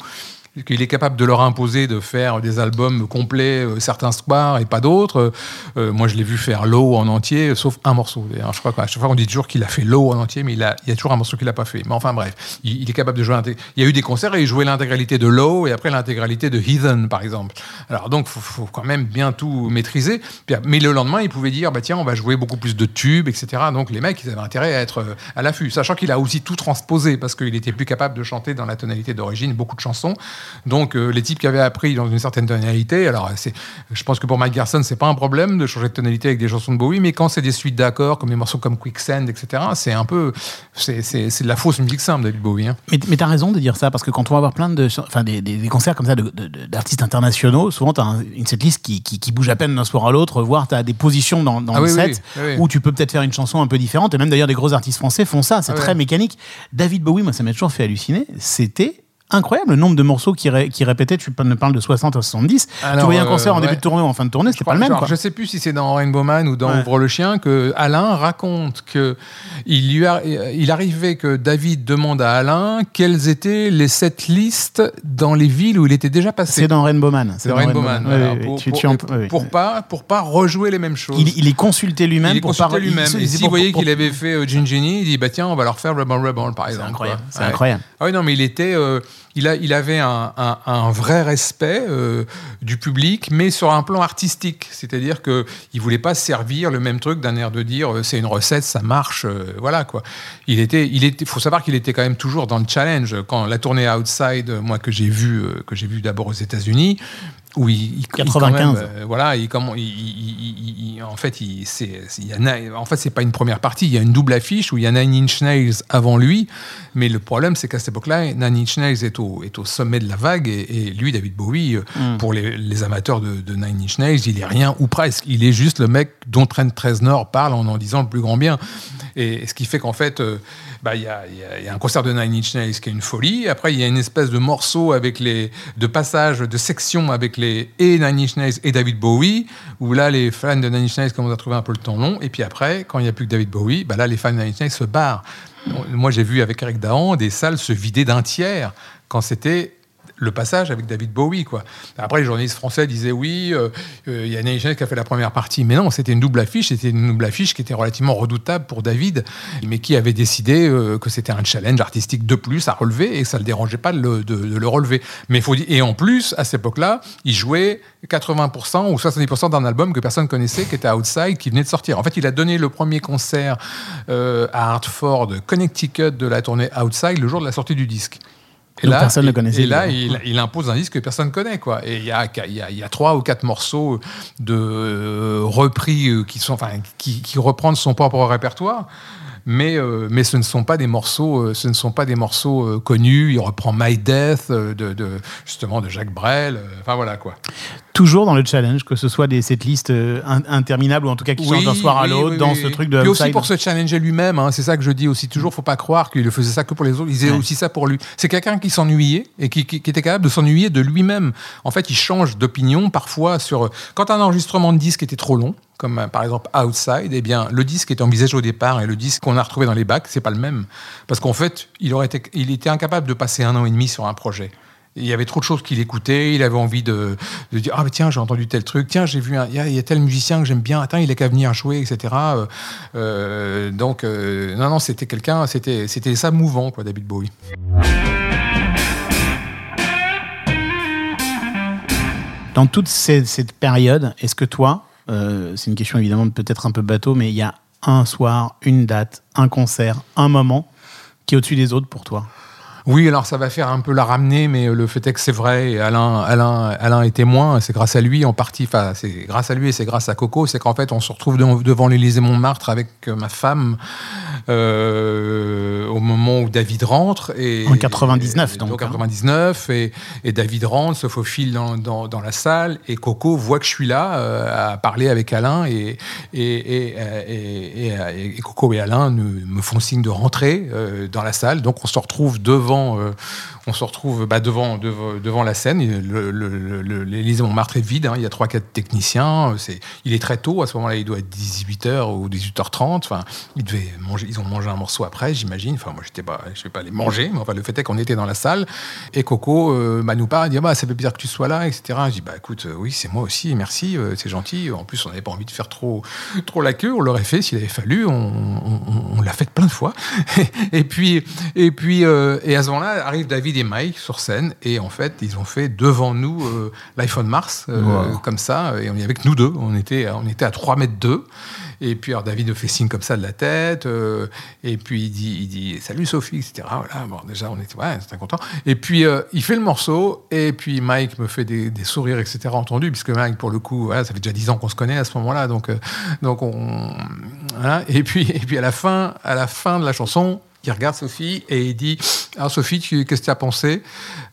S8: Qu'il est capable de leur imposer de faire des albums complets, euh, certains soirs et pas d'autres. Euh, moi, je l'ai vu faire Low en entier, sauf un morceau. Je crois qu'à chaque fois, on dit toujours qu'il a fait Low en entier, mais il, a, il y a toujours un morceau qu'il n'a pas fait. Mais enfin, bref, il, est capable de jouer. Il y a eu des concerts et il jouait l'intégralité de Low et après l'intégralité de Heathen, par exemple. Alors, donc, il faut, quand même bien tout maîtriser. Mais le lendemain, il pouvait dire bah, tiens, on va jouer beaucoup plus de tubes, etc. Donc, les mecs, ils avaient intérêt à être euh, à l'affût. Sachant qu'il a aussi tout transposé parce qu'il était plus capable de chanter dans la tonalité d'origine beaucoup de chansons. Donc, euh, les types qui avaient appris dans une certaine tonalité, alors c'est, je pense que pour Mike Garson, c'est pas un problème de changer de tonalité avec des chansons de Bowie, mais quand c'est des suites d'accords, comme des morceaux comme Quicksand, etc., c'est un peu, c'est, c'est, c'est de la fausse musique simple, David Bowie. hein.
S1: Mais, mais tu as raison de dire ça, parce que quand on va avoir plein de, enfin, des, des- des concerts comme ça de- de- de- d'artistes internationaux, souvent tu as une setlist qui, qui, qui bouge à peine d'un soir à l'autre, voire tu as des positions dans, dans
S8: Ah
S1: le
S8: oui,
S1: set
S8: oui, oui, oui.
S1: où tu peux peut-être faire une chanson un peu différente, et même d'ailleurs des gros artistes français font ça, c'est
S8: Ah
S1: très mécanique. David Bowie, moi ça m'a toujours fait halluciner, c'était incroyable le nombre de morceaux qui, ré- qui répétaient, tu ne parles de 60 à 70, tu
S8: Alors,
S1: voyais un concert en
S8: euh,
S1: début
S8: ouais.
S1: de tournée ou en fin de tournée, c'était pas le même.
S8: Genre,
S1: quoi.
S8: Je sais plus si c'est dans Rainbow Man ou dans
S1: Ouais.
S8: Ouvre le chien que Alain raconte que il lui a- il arrivait que David demande à Alain quelles étaient les sept listes dans les villes où il était déjà passé.
S1: C'est dans Rainbow Man.
S8: C'est dans Rainbow Man. Pour,
S1: tu-
S8: pour-
S1: tu en- oui, oui.
S8: pour pas pour pas rejouer les mêmes choses.
S1: Il, il est consulté lui-même pour
S8: consulté
S1: pas-
S8: lui-même.
S1: il-
S8: Et
S1: il-
S8: s'il voyait qu'il avait fait euh, Gin Genie, il dit bah tiens, on va leur faire Rebel Rebel par
S1: C'est
S8: exemple.
S1: incroyable,
S8: quoi.
S1: c'est
S8: Ouais.
S1: incroyable.
S8: Ah oui, non, mais il était, euh, il, avait un, vrai respect euh, du public, mais sur un plan artistique. C'est-à-dire que il voulait pas servir le même truc d'un air de dire euh, c'est une recette, ça marche, euh, voilà quoi. Il était, il était, faut savoir qu'il était quand même toujours dans le challenge. Quand la tournée Outside, moi que j'ai vu, que j'ai vu d'abord aux États-Unis. Où il, il- il- quand
S1: 95.
S8: même, euh, voilà, il, comment, en fait, il, c'est, y a en fait, c'est pas une première partie. Il y a une double affiche où il y a Nine Inch Nails avant lui. Mais le problème, c'est qu'à cette époque-là, Nine Inch Nails est au, est au sommet de la vague. Et, et lui, David Bowie, euh,
S1: Mm.
S8: pour les, les amateurs de, de Nine Inch Nails, il est rien ou presque. Il est juste le mec dont Trent Reznor parle en en disant le plus grand bien. Et, ce qui fait qu'en fait, euh, bah, y, a, y a- un concert de Nine Inch Nails qui est une folie. Après, il y a une espèce de morceau avec les, de passage, de section avec les et Nine Inch Nails et David Bowie, où là, les fans de Nine Inch Nails commencent à trouver un peu le temps long. Et puis après, quand il n'y a plus que David Bowie, bah là, les fans de Nine Inch se barrent. Moi, j'ai vu avec Eric Dahan des salles se vider d'un tiers quand c'était le passage avec David Bowie. Quoi. Après, les journalistes français disaient oui, euh, euh, il y a Nelly qui a fait la première partie. Mais non, c'était une double affiche. C'était une double affiche qui était relativement redoutable pour David, mais qui avait décidé euh, que c'était un challenge artistique de plus à relever et que ça ne le dérangeait pas de le, relever. Mais faut dire, et en plus, à cette époque-là, il jouait 80% ou 70% d'un album que personne connaissait, qui était Outside, qui venait de sortir. En fait, il a donné le premier concert à Hartford, Connecticut, de la tournée Outside, le jour de la sortie du disque.
S1: Donc personne ne le connaissait,
S8: Et là, il, il impose un disque que personne ne connaît. Quoi. Et il y a, il y, a, il y a trois ou quatre morceaux de euh, repris euh, qui, sont, enfin, qui, qui reprennent son propre répertoire. Mais, euh, mais ce ne sont pas des morceaux, euh, ce ne sont pas des morceaux euh, connus. Il reprend My Death euh, de, de- justement de Jacques Brel. euh, Enfin voilà quoi.
S1: Toujours dans le challenge, que ce soit des setlists euh, in- interminables ou en tout cas qui changent d'un soir à
S8: oui,
S1: l'autre,
S8: oui,
S1: dans
S8: oui.
S1: ce truc de
S8: Puis aussi pour se challenger lui-même, hein, c'est ça que je dis aussi toujours. Faut pas croire qu'il faisait ça que pour les autres. Il faisait
S1: Ouais.
S8: aussi ça pour lui. C'est quelqu'un qui s'ennuyait et qui, qui- qui était capable de s'ennuyer de lui-même. En fait, il change d'opinion parfois sur quand un enregistrement de disque était trop long. Comme euh, par exemple Outside, eh bien le disque était envisagé au départ et le disque qu'on a retrouvé dans les bacs, c'est pas le même parce qu'en fait, il aurait été, il était incapable de passer un an et demi sur un projet. Il y avait trop de choses qu'il écoutait, il avait envie de, dire Ah, mais tiens, j'ai entendu tel truc, tiens, j'ai vu, il y, a- tel musicien que j'aime bien, attends, il est qu'à venir jouer, etc. Euh, euh, donc, non, non, c'était quelqu'un, c'était ça mouvant, quoi, David Bowie.
S1: Dans toute cette période, est-ce que toi, euh, c'est une question évidemment peut-être un peu bateau, mais il y a un soir, une date, un concert, un moment qui est au-dessus des autres pour toi
S8: Oui, alors ça va faire un peu la ramener, mais le fait est que c'est vrai. Alain, Alain, Alain est témoin. C'est grâce à lui en partie. Enfin, c'est grâce à lui et c'est grâce à Coco. C'est qu'en fait, on se retrouve devant, devant l'Élysée Montmartre avec euh, ma femme euh, au moment où David rentre. Et,
S1: En 99,
S8: et-
S1: donc,
S8: En
S1: hein.
S8: 99. Et, et David rentre, se faufile dans, dans, dans la salle. Et Coco voit que je suis là euh, à parler avec Alain. Et, et, et, euh, Coco et Alain me font signe de rentrer dans la salle. Donc on se retrouve devant, on se retrouve bah, devant, devant, la scène. L'Élysée Montmartre est vide. hein. Il y a trois, quatre techniciens. C'est, il est très tôt. À ce moment-là, il doit être 18h ou 18h30. Enfin, ils devaient manger. Ils ont mangé un morceau après, j'imagine. Enfin, moi, pas, je vais pas les manger. Mais enfin, le fait est qu'on était dans la salle. Et Coco euh, bah, nous parle. Il dit ah, bah, ça fait plaisir que tu sois là, etc. Je dis bah écoute, euh, oui, c'est moi aussi. Merci, euh, c'est gentil. En plus, on n'avait pas envie de faire trop, trop la queue. On l'aurait fait s'il avait fallu. On, l'a fait plein de fois. et puis, et puis, euh, et à ce moment-là, arrivent David et Mike sur scène. Et en fait, ils ont fait devant nous euh, l'iPhone Mars, euh,
S1: Wow.
S8: comme ça. Et on est avec nous deux. On était, on était à 3 mètres 2. Et puis, alors, David fait signe comme ça de la tête. euh, et puis, il dit, il dit Salut Sophie, etc. Voilà, bon, déjà, on était, ouais, content. Et puis, il fait le morceau. Et puis, Mike me fait des, des sourires, etc. Entendus, puisque Mike, pour le coup, voilà, ça fait déjà 10 ans qu'on se connaît à ce moment-là. Donc, euh, donc on. voilà. Et, puis, et puis, à la fin, à la fin de la chanson, il regarde Sophie et il dit Alors Sophie, tu- qu'est-ce que tu as pensé?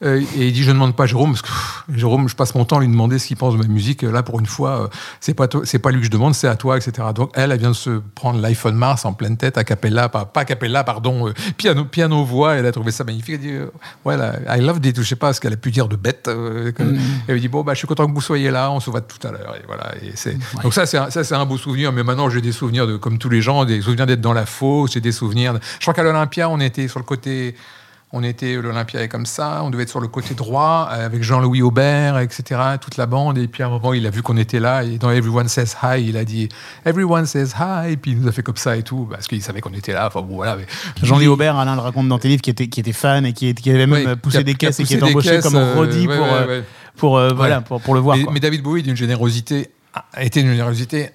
S8: Euh, Et il dit Je ne demande pas à Jérôme, parce que pff, Jérôme, je passe mon temps à lui demander ce qu'il pense de ma musique. Là, pour une fois, euh, c'est pas, c'est pas lui que je demande, c'est à toi, etc. Donc elle, elle vient de se prendre l'iPhone Mars en pleine tête, a cappella, pas, pas a cappella, pardon, euh, piano, piano voix. Elle a trouvé ça magnifique. Elle dit euh, Ouais, là, I love it. Je sais pas ce qu'elle a pu dire de bête. euh, que- Elle lui dit Bon, bah, je suis content que vous soyez là, on se voit tout à l'heure. Et voilà. Et c'est, Donc, ça, c'est un, ça, c'est un beau souvenir. Mais maintenant, j'ai des souvenirs, de, comme tous les gens, des souvenirs d'être dans la fosse, j'ai des souvenirs. de- Je crois qu'à l'Olympia, on était sur le côté. On était, l'Olympia est comme ça, on devait être sur le côté droit, euh, avec Jean-Louis Aubert, etc., toute la bande. Et puis à un moment, il a vu qu'on était là, et dans Everyone Says Hi, il a dit Everyone Says Hi, et puis il nous a fait comme ça et tout, parce qu'il savait qu'on était là. Enfin bon, voilà. mais-
S1: Jean-Louis Aubert, Alain le raconte dans tes livres, qui était, qui était fan et qui, qui avait même poussé
S8: a-
S1: des caisses et qui
S8: des
S1: embauché
S8: caisses,
S1: comme
S8: euh,
S1: Roddy
S8: ouais,
S1: pour,
S8: ouais, ouais.
S1: pour, euh, voilà,
S8: Ouais.
S1: pour, pour le voir.
S8: Mais,
S1: quoi.
S8: mais David Bowie d'une générosité a été une générosité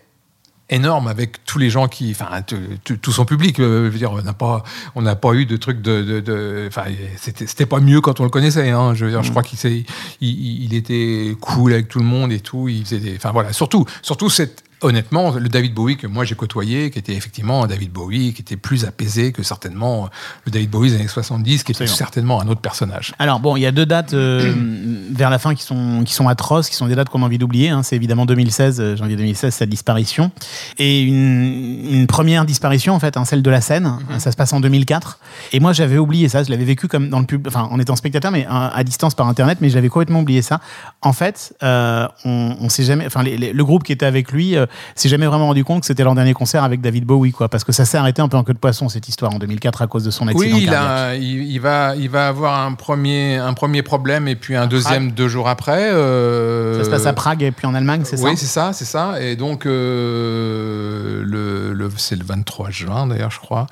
S8: énorme avec tous les gens qui, enfin, tout, son public. euh, je veux dire, on n'a pas, on n'a pas eu de truc de, de, de- enfin, c'était, c'était pas mieux quand on le connaissait. Hein, je veux dire, je crois qu'il s'est, il, il- était cool avec tout le monde et tout. Il faisait enfin voilà, surtout, surtout cette honnêtement, le David Bowie que moi j'ai côtoyé, qui était effectivement un David Bowie, qui était plus apaisé que certainement le David Bowie des années 70, qui était certainement un autre personnage.
S1: Alors bon, il y a deux dates euh, vers la fin qui sont, qui sont atroces, qui sont des dates qu'on a envie d'oublier. hein. C'est évidemment 2016, euh, janvier 2016, sa disparition. Et une, une première disparition, en fait, hein, celle de la scène.
S8: Mhm.
S1: Ça se passe en 2004. Et moi, j'avais oublié ça. Je l'avais vécu comme dans le pub, enfin, en étant spectateur, mais euh, à distance par Internet, mais j'avais complètement oublié ça. En fait, euh, on, on sait jamais, enfin, les- les- le groupe qui était avec lui, euh, euh, s'est jamais vraiment rendu compte que c'était leur dernier concert avec David Bowie, quoi. Parce que ça s'est arrêté un peu en queue de poisson, cette histoire, en 2004, à cause de son accident
S8: Oui, il,
S1: cardiaque.
S8: a- il, il va, il va avoir un premier, un premier problème et puis un deuxième deux jours après. euh,
S1: Ça se passe à Prague et puis en Allemagne, c'est ça
S8: Oui, c'est ça, c'est ça. Et donc, euh, le, le- c'est le 23 juin, d'ailleurs, je crois.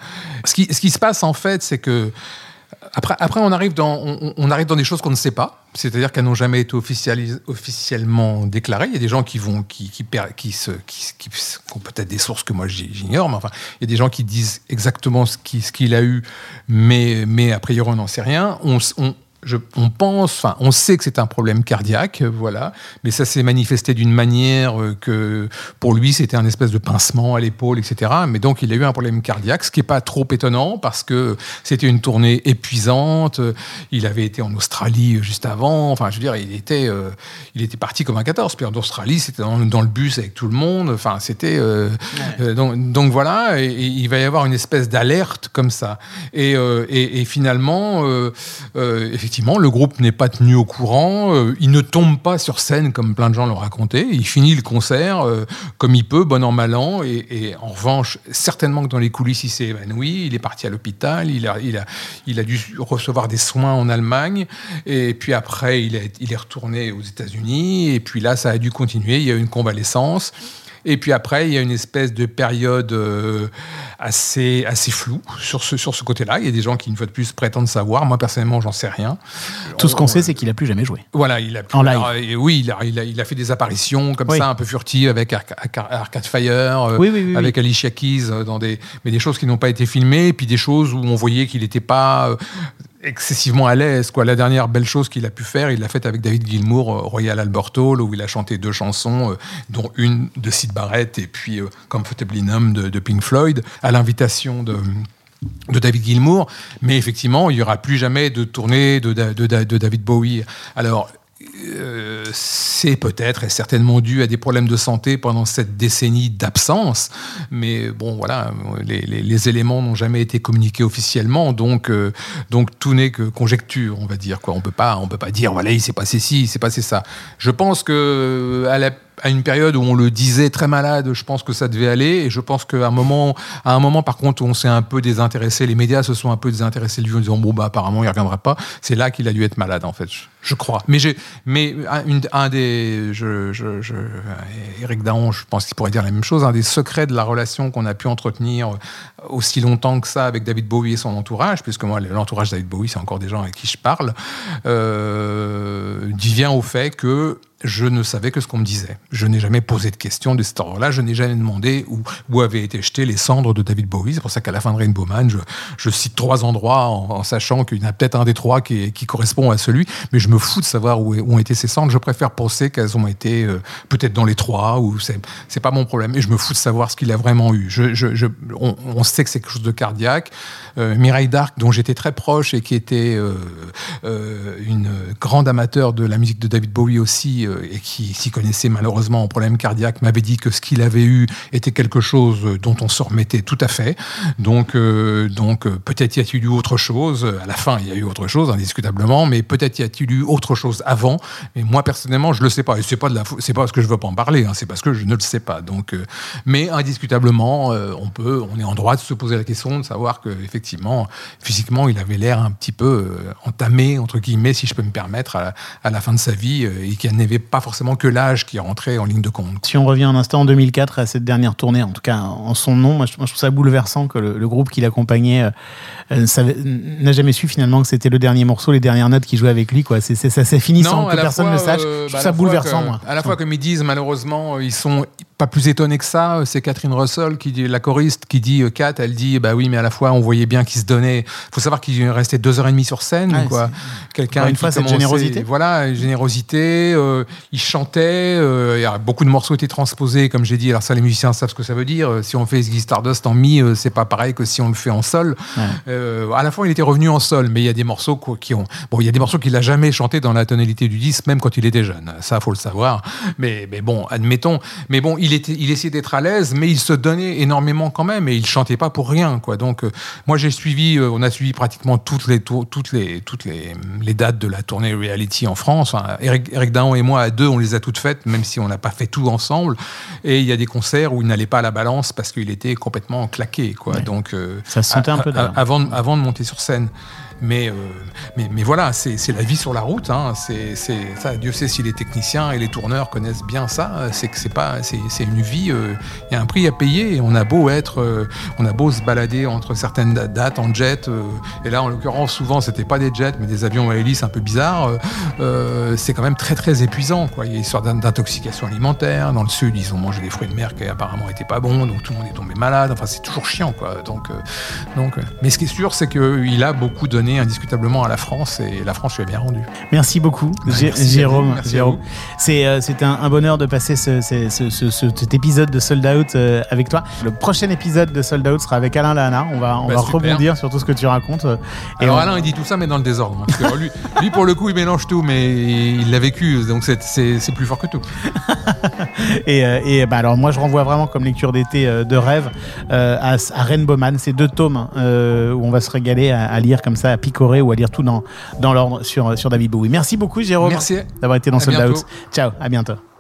S8: Ce qui, ce qui se passe, en fait, c'est que après, après on, arrive dans, on, arrive dans des choses qu'on ne sait pas. C'est-à-dire qu'elles n'ont jamais été officiellement déclarées. Il y a des gens qui vont, qui, qui, qui, se, qui, ont peut-être des sources que moi j'ignore, mais enfin, il y a des gens qui disent exactement ce qu'il a eu, mais, mais a priori on n'en sait rien. Je- on pense, enfin, on sait que c'est un problème cardiaque, euh, voilà, mais ça s'est manifesté d'une manière euh, que pour lui c'était un espèce de pincement à l'épaule, etc. Mais donc il a eu un problème cardiaque, ce qui n'est pas trop étonnant parce que c'était une tournée épuisante. Il avait été en Australie euh, juste avant. Enfin, je veux dire, il était, euh, il était parti comme un 14. Puis en Australie, c'était dans, dans le bus avec tout le monde. Enfin, c'était euh, euh, donc, donc voilà. Et, et il va y avoir une espèce d'alerte comme ça. Et, et, et finalement, euh, le groupe n'est pas tenu au courant. euh, il ne tombe pas sur scène comme plein de gens l'ont raconté. Il finit le concert euh, comme il peut, bon an mal an. Et, en revanche, certainement que dans les coulisses, il s'est évanoui. Il est parti à l'hôpital. Il a, dû recevoir des soins en Allemagne. Et puis après, il il est retourné aux États-Unis. Et puis là, ça a dû continuer. Il y a eu une convalescence. Et puis après, il y a une espèce de période euh, assez, assez floue sur ce, sur ce côté-là. Il y a des gens qui, une fois de plus, prétendent savoir. Moi, personnellement, j'en sais rien.
S1: Tout ce qu'on
S8: On-
S1: sait, c'est qu'il a plus jamais joué.
S8: Voilà, il a,
S1: En live.
S8: alors, euh, oui, il a, il, a, il a fait des apparitions comme
S1: Oui.
S8: ça, un peu furtives avec Arca- Arca- Arcade Fire, euh,
S1: Oui, oui,
S8: avec Alicia Keys, euh, dans des, mais des choses qui n'ont pas été filmées, et puis des choses où on voyait qu'il n'était pas euh, excessivement à l'aise. Quoi. La dernière belle chose qu'il a pu faire, il l'a faite avec David Gilmour, euh, Royal Albert Hall, où il a chanté deux chansons, euh, dont une de Sid Barrett et puis euh, Comfortably Numb de, Pink Floyd, à l'invitation de David Gilmour, mais effectivement, il n'y aura plus jamais de tournée de- de David Bowie. Alors, euh, c'est peut-être et certainement dû à des problèmes de santé pendant cette décennie d'absence, mais bon, voilà, les, éléments n'ont jamais été communiqués officiellement, donc, euh, donc tout n'est que conjecture, on va dire. Quoi. On on peut pas dire, voilà, il s'est passé ci, il s'est passé ça. Je pense que à la à une période où on le disait très malade, je pense que ça devait aller. Et je pense qu'à un moment, à un moment, par contre, on s'est un peu désintéressé, les médias se sont un peu désintéressés de lui en disant bon bah apparemment il reviendra pas. C'est là qu'il a dû être malade en fait, je, crois. Mais j'ai, mais un, des, Eric Daon, je pense qu'il pourrait dire la même chose. Un des secrets de la relation qu'on a pu entretenir aussi longtemps que ça avec David Bowie et son entourage, puisque moi l'entourage de David Bowie, c'est encore des gens avec qui je parle, euh, d'y vient au fait que je ne savais que ce qu'on me disait. Je n'ai jamais posé de questions de cet ordre-là. Je n'ai jamais demandé où, avaient été jetées les cendres de David Bowie. C'est pour ça qu'à la fin de Rainbow Man, je, cite trois endroits en, sachant qu'il y en a peut-être un des trois qui, correspond à celui. Mais je me fous de savoir où, ont été ces cendres. Je préfère penser qu'elles ont été euh, peut-être dans les trois ou c'est pas mon problème. Et je me fous de savoir ce qu'il a vraiment eu. On, sait que c'est quelque chose de cardiaque. Euh, Mireille Darc, dont j'étais très proche et qui était euh, euh, une grande amateur de la musique de David Bowie aussi, euh, et qui s'y connaissait malheureusement en problème cardiaque, m'avait dit que ce qu'il avait eu était quelque chose dont on se remettait tout à fait. Donc, euh, donc euh, peut-être y a-t-il eu autre chose. À la fin, il y a eu autre chose, indiscutablement, mais peut-être y a-t-il eu autre chose avant. Mais moi, personnellement, je le sais pas. Et pas la, fou- c'est pas parce que je veux pas en parler, hein, c'est parce que je ne le sais pas. Donc, euh, mais indiscutablement, on peut, on est en droit de se poser la question de savoir que effectivement, physiquement, il avait l'air un petit peu entamé entre guillemets, si je peux me permettre, à la, fin de sa vie, et qu'il n'avait pas forcément que l'âge qui rentrait en ligne de compte.
S1: Si on revient un instant en 2004 à cette dernière tournée, en tout cas en son nom, moi je, trouve ça bouleversant que le, le groupe qui l'accompagnait euh, euh, n'a jamais su finalement que c'était le dernier morceau, les dernières notes qui jouaient avec lui. Quoi. C'est, ça s'est fini sans que personne ne sache.
S8: euh,
S1: je trouve
S8: bah,
S1: ça bouleversant,
S8: que-
S1: moi.
S8: À la fois, comme ils disent, malheureusement, ils sont pas plus étonnés que ça. C'est Catherine Russell, qui dit, la choriste, qui dit, Kat, elle dit, bah oui, mais à la fois, on voyait bien qu'il se donnait. faut savoir qu'il restait deux heures et demie sur scène,
S1: Ouais,
S8: quoi. Quelqu'un
S1: une fois, cette générosité.
S8: Voilà, générosité. euh, il chantait. euh, il y a beaucoup de morceaux étaient transposés, comme j'ai dit. Alors ça, les musiciens savent ce que ça veut dire. Euh, Si on fait Ziggy Stardust en mi, euh, c'est pas pareil que si on le fait en sol. Euh, à la fois, il était revenu en sol, mais il y a des morceaux qui ont. Bon, il y a des morceaux qu'il a jamais chanté dans la tonalité du disque, même quand il était jeune. Ça, faut le savoir. Mais, mais bon, admettons. Mais bon, il était, il essayait d'être à l'aise, mais il se donnait énormément quand même, et il chantait pas pour rien, quoi. Donc, euh, moi, j'ai suivi. on a suivi pratiquement toutes les tours, toutes les, toutes les, les dates de la tournée reality en France. Eric, Eric Daon et moi à deux, on les a toutes faites, même si on n'a pas fait tout ensemble. Et il y a des concerts où il n'allait pas à la balance parce qu'il était complètement claqué. Quoi. Donc, euh,
S1: Ça se sentait un peu,
S8: avant de monter sur scène. Mais, euh, mais, mais voilà, c'est la vie sur la route. Hein. Dieu sait si les techniciens et les tourneurs connaissent bien ça. C'est que c'est pas, c'est une vie. euh, Il y a un prix à payer. On a beau être, euh, on a beau se balader entre certaines da- dates en jet. et là, en l'occurrence, souvent, c'était pas des jets, mais des avions à hélice un peu bizarres. c'est quand même très très épuisant. Il y a une d'in- d'intoxication alimentaire. Dans le sud, ils ont mangé des fruits de mer qui apparemment étaient pas bons, donc tout le monde est tombé malade. Enfin, c'est toujours chiant. Quoi. Donc, donc, mais ce qui est sûr, c'est qu'il a beaucoup donné indiscutablement à la France et la France lui a bien rendu.
S1: Merci beaucoup,
S8: merci
S1: Jérôme. Jérôme. C'est euh, un, un bonheur de passer ce, ce- ce- ce- ce- cet épisode de Sold Out euh, avec toi. Le prochain épisode de Sold Out sera avec Alain Lahana. On va, on
S8: Bah,
S1: va rebondir sur tout ce que tu racontes. et
S8: Alors
S1: on-
S8: Alain, il dit tout ça, mais dans le désordre. hein, que lui, lui, pour le coup, il mélange tout, mais il l'a vécu, donc c'est- plus fort que tout.
S1: Et, euh, et, bah, alors moi je renvoie vraiment comme lecture d'été euh, de rêve euh, à, à Rainbow Man, ces deux tomes hein, où on va se régaler à, à lire comme ça, picorer ou à lire tout dans, dans l'ordre sur, sur David Bowie. Merci beaucoup Jérôme d'avoir été dans Sold. Out. Ciao, à bientôt.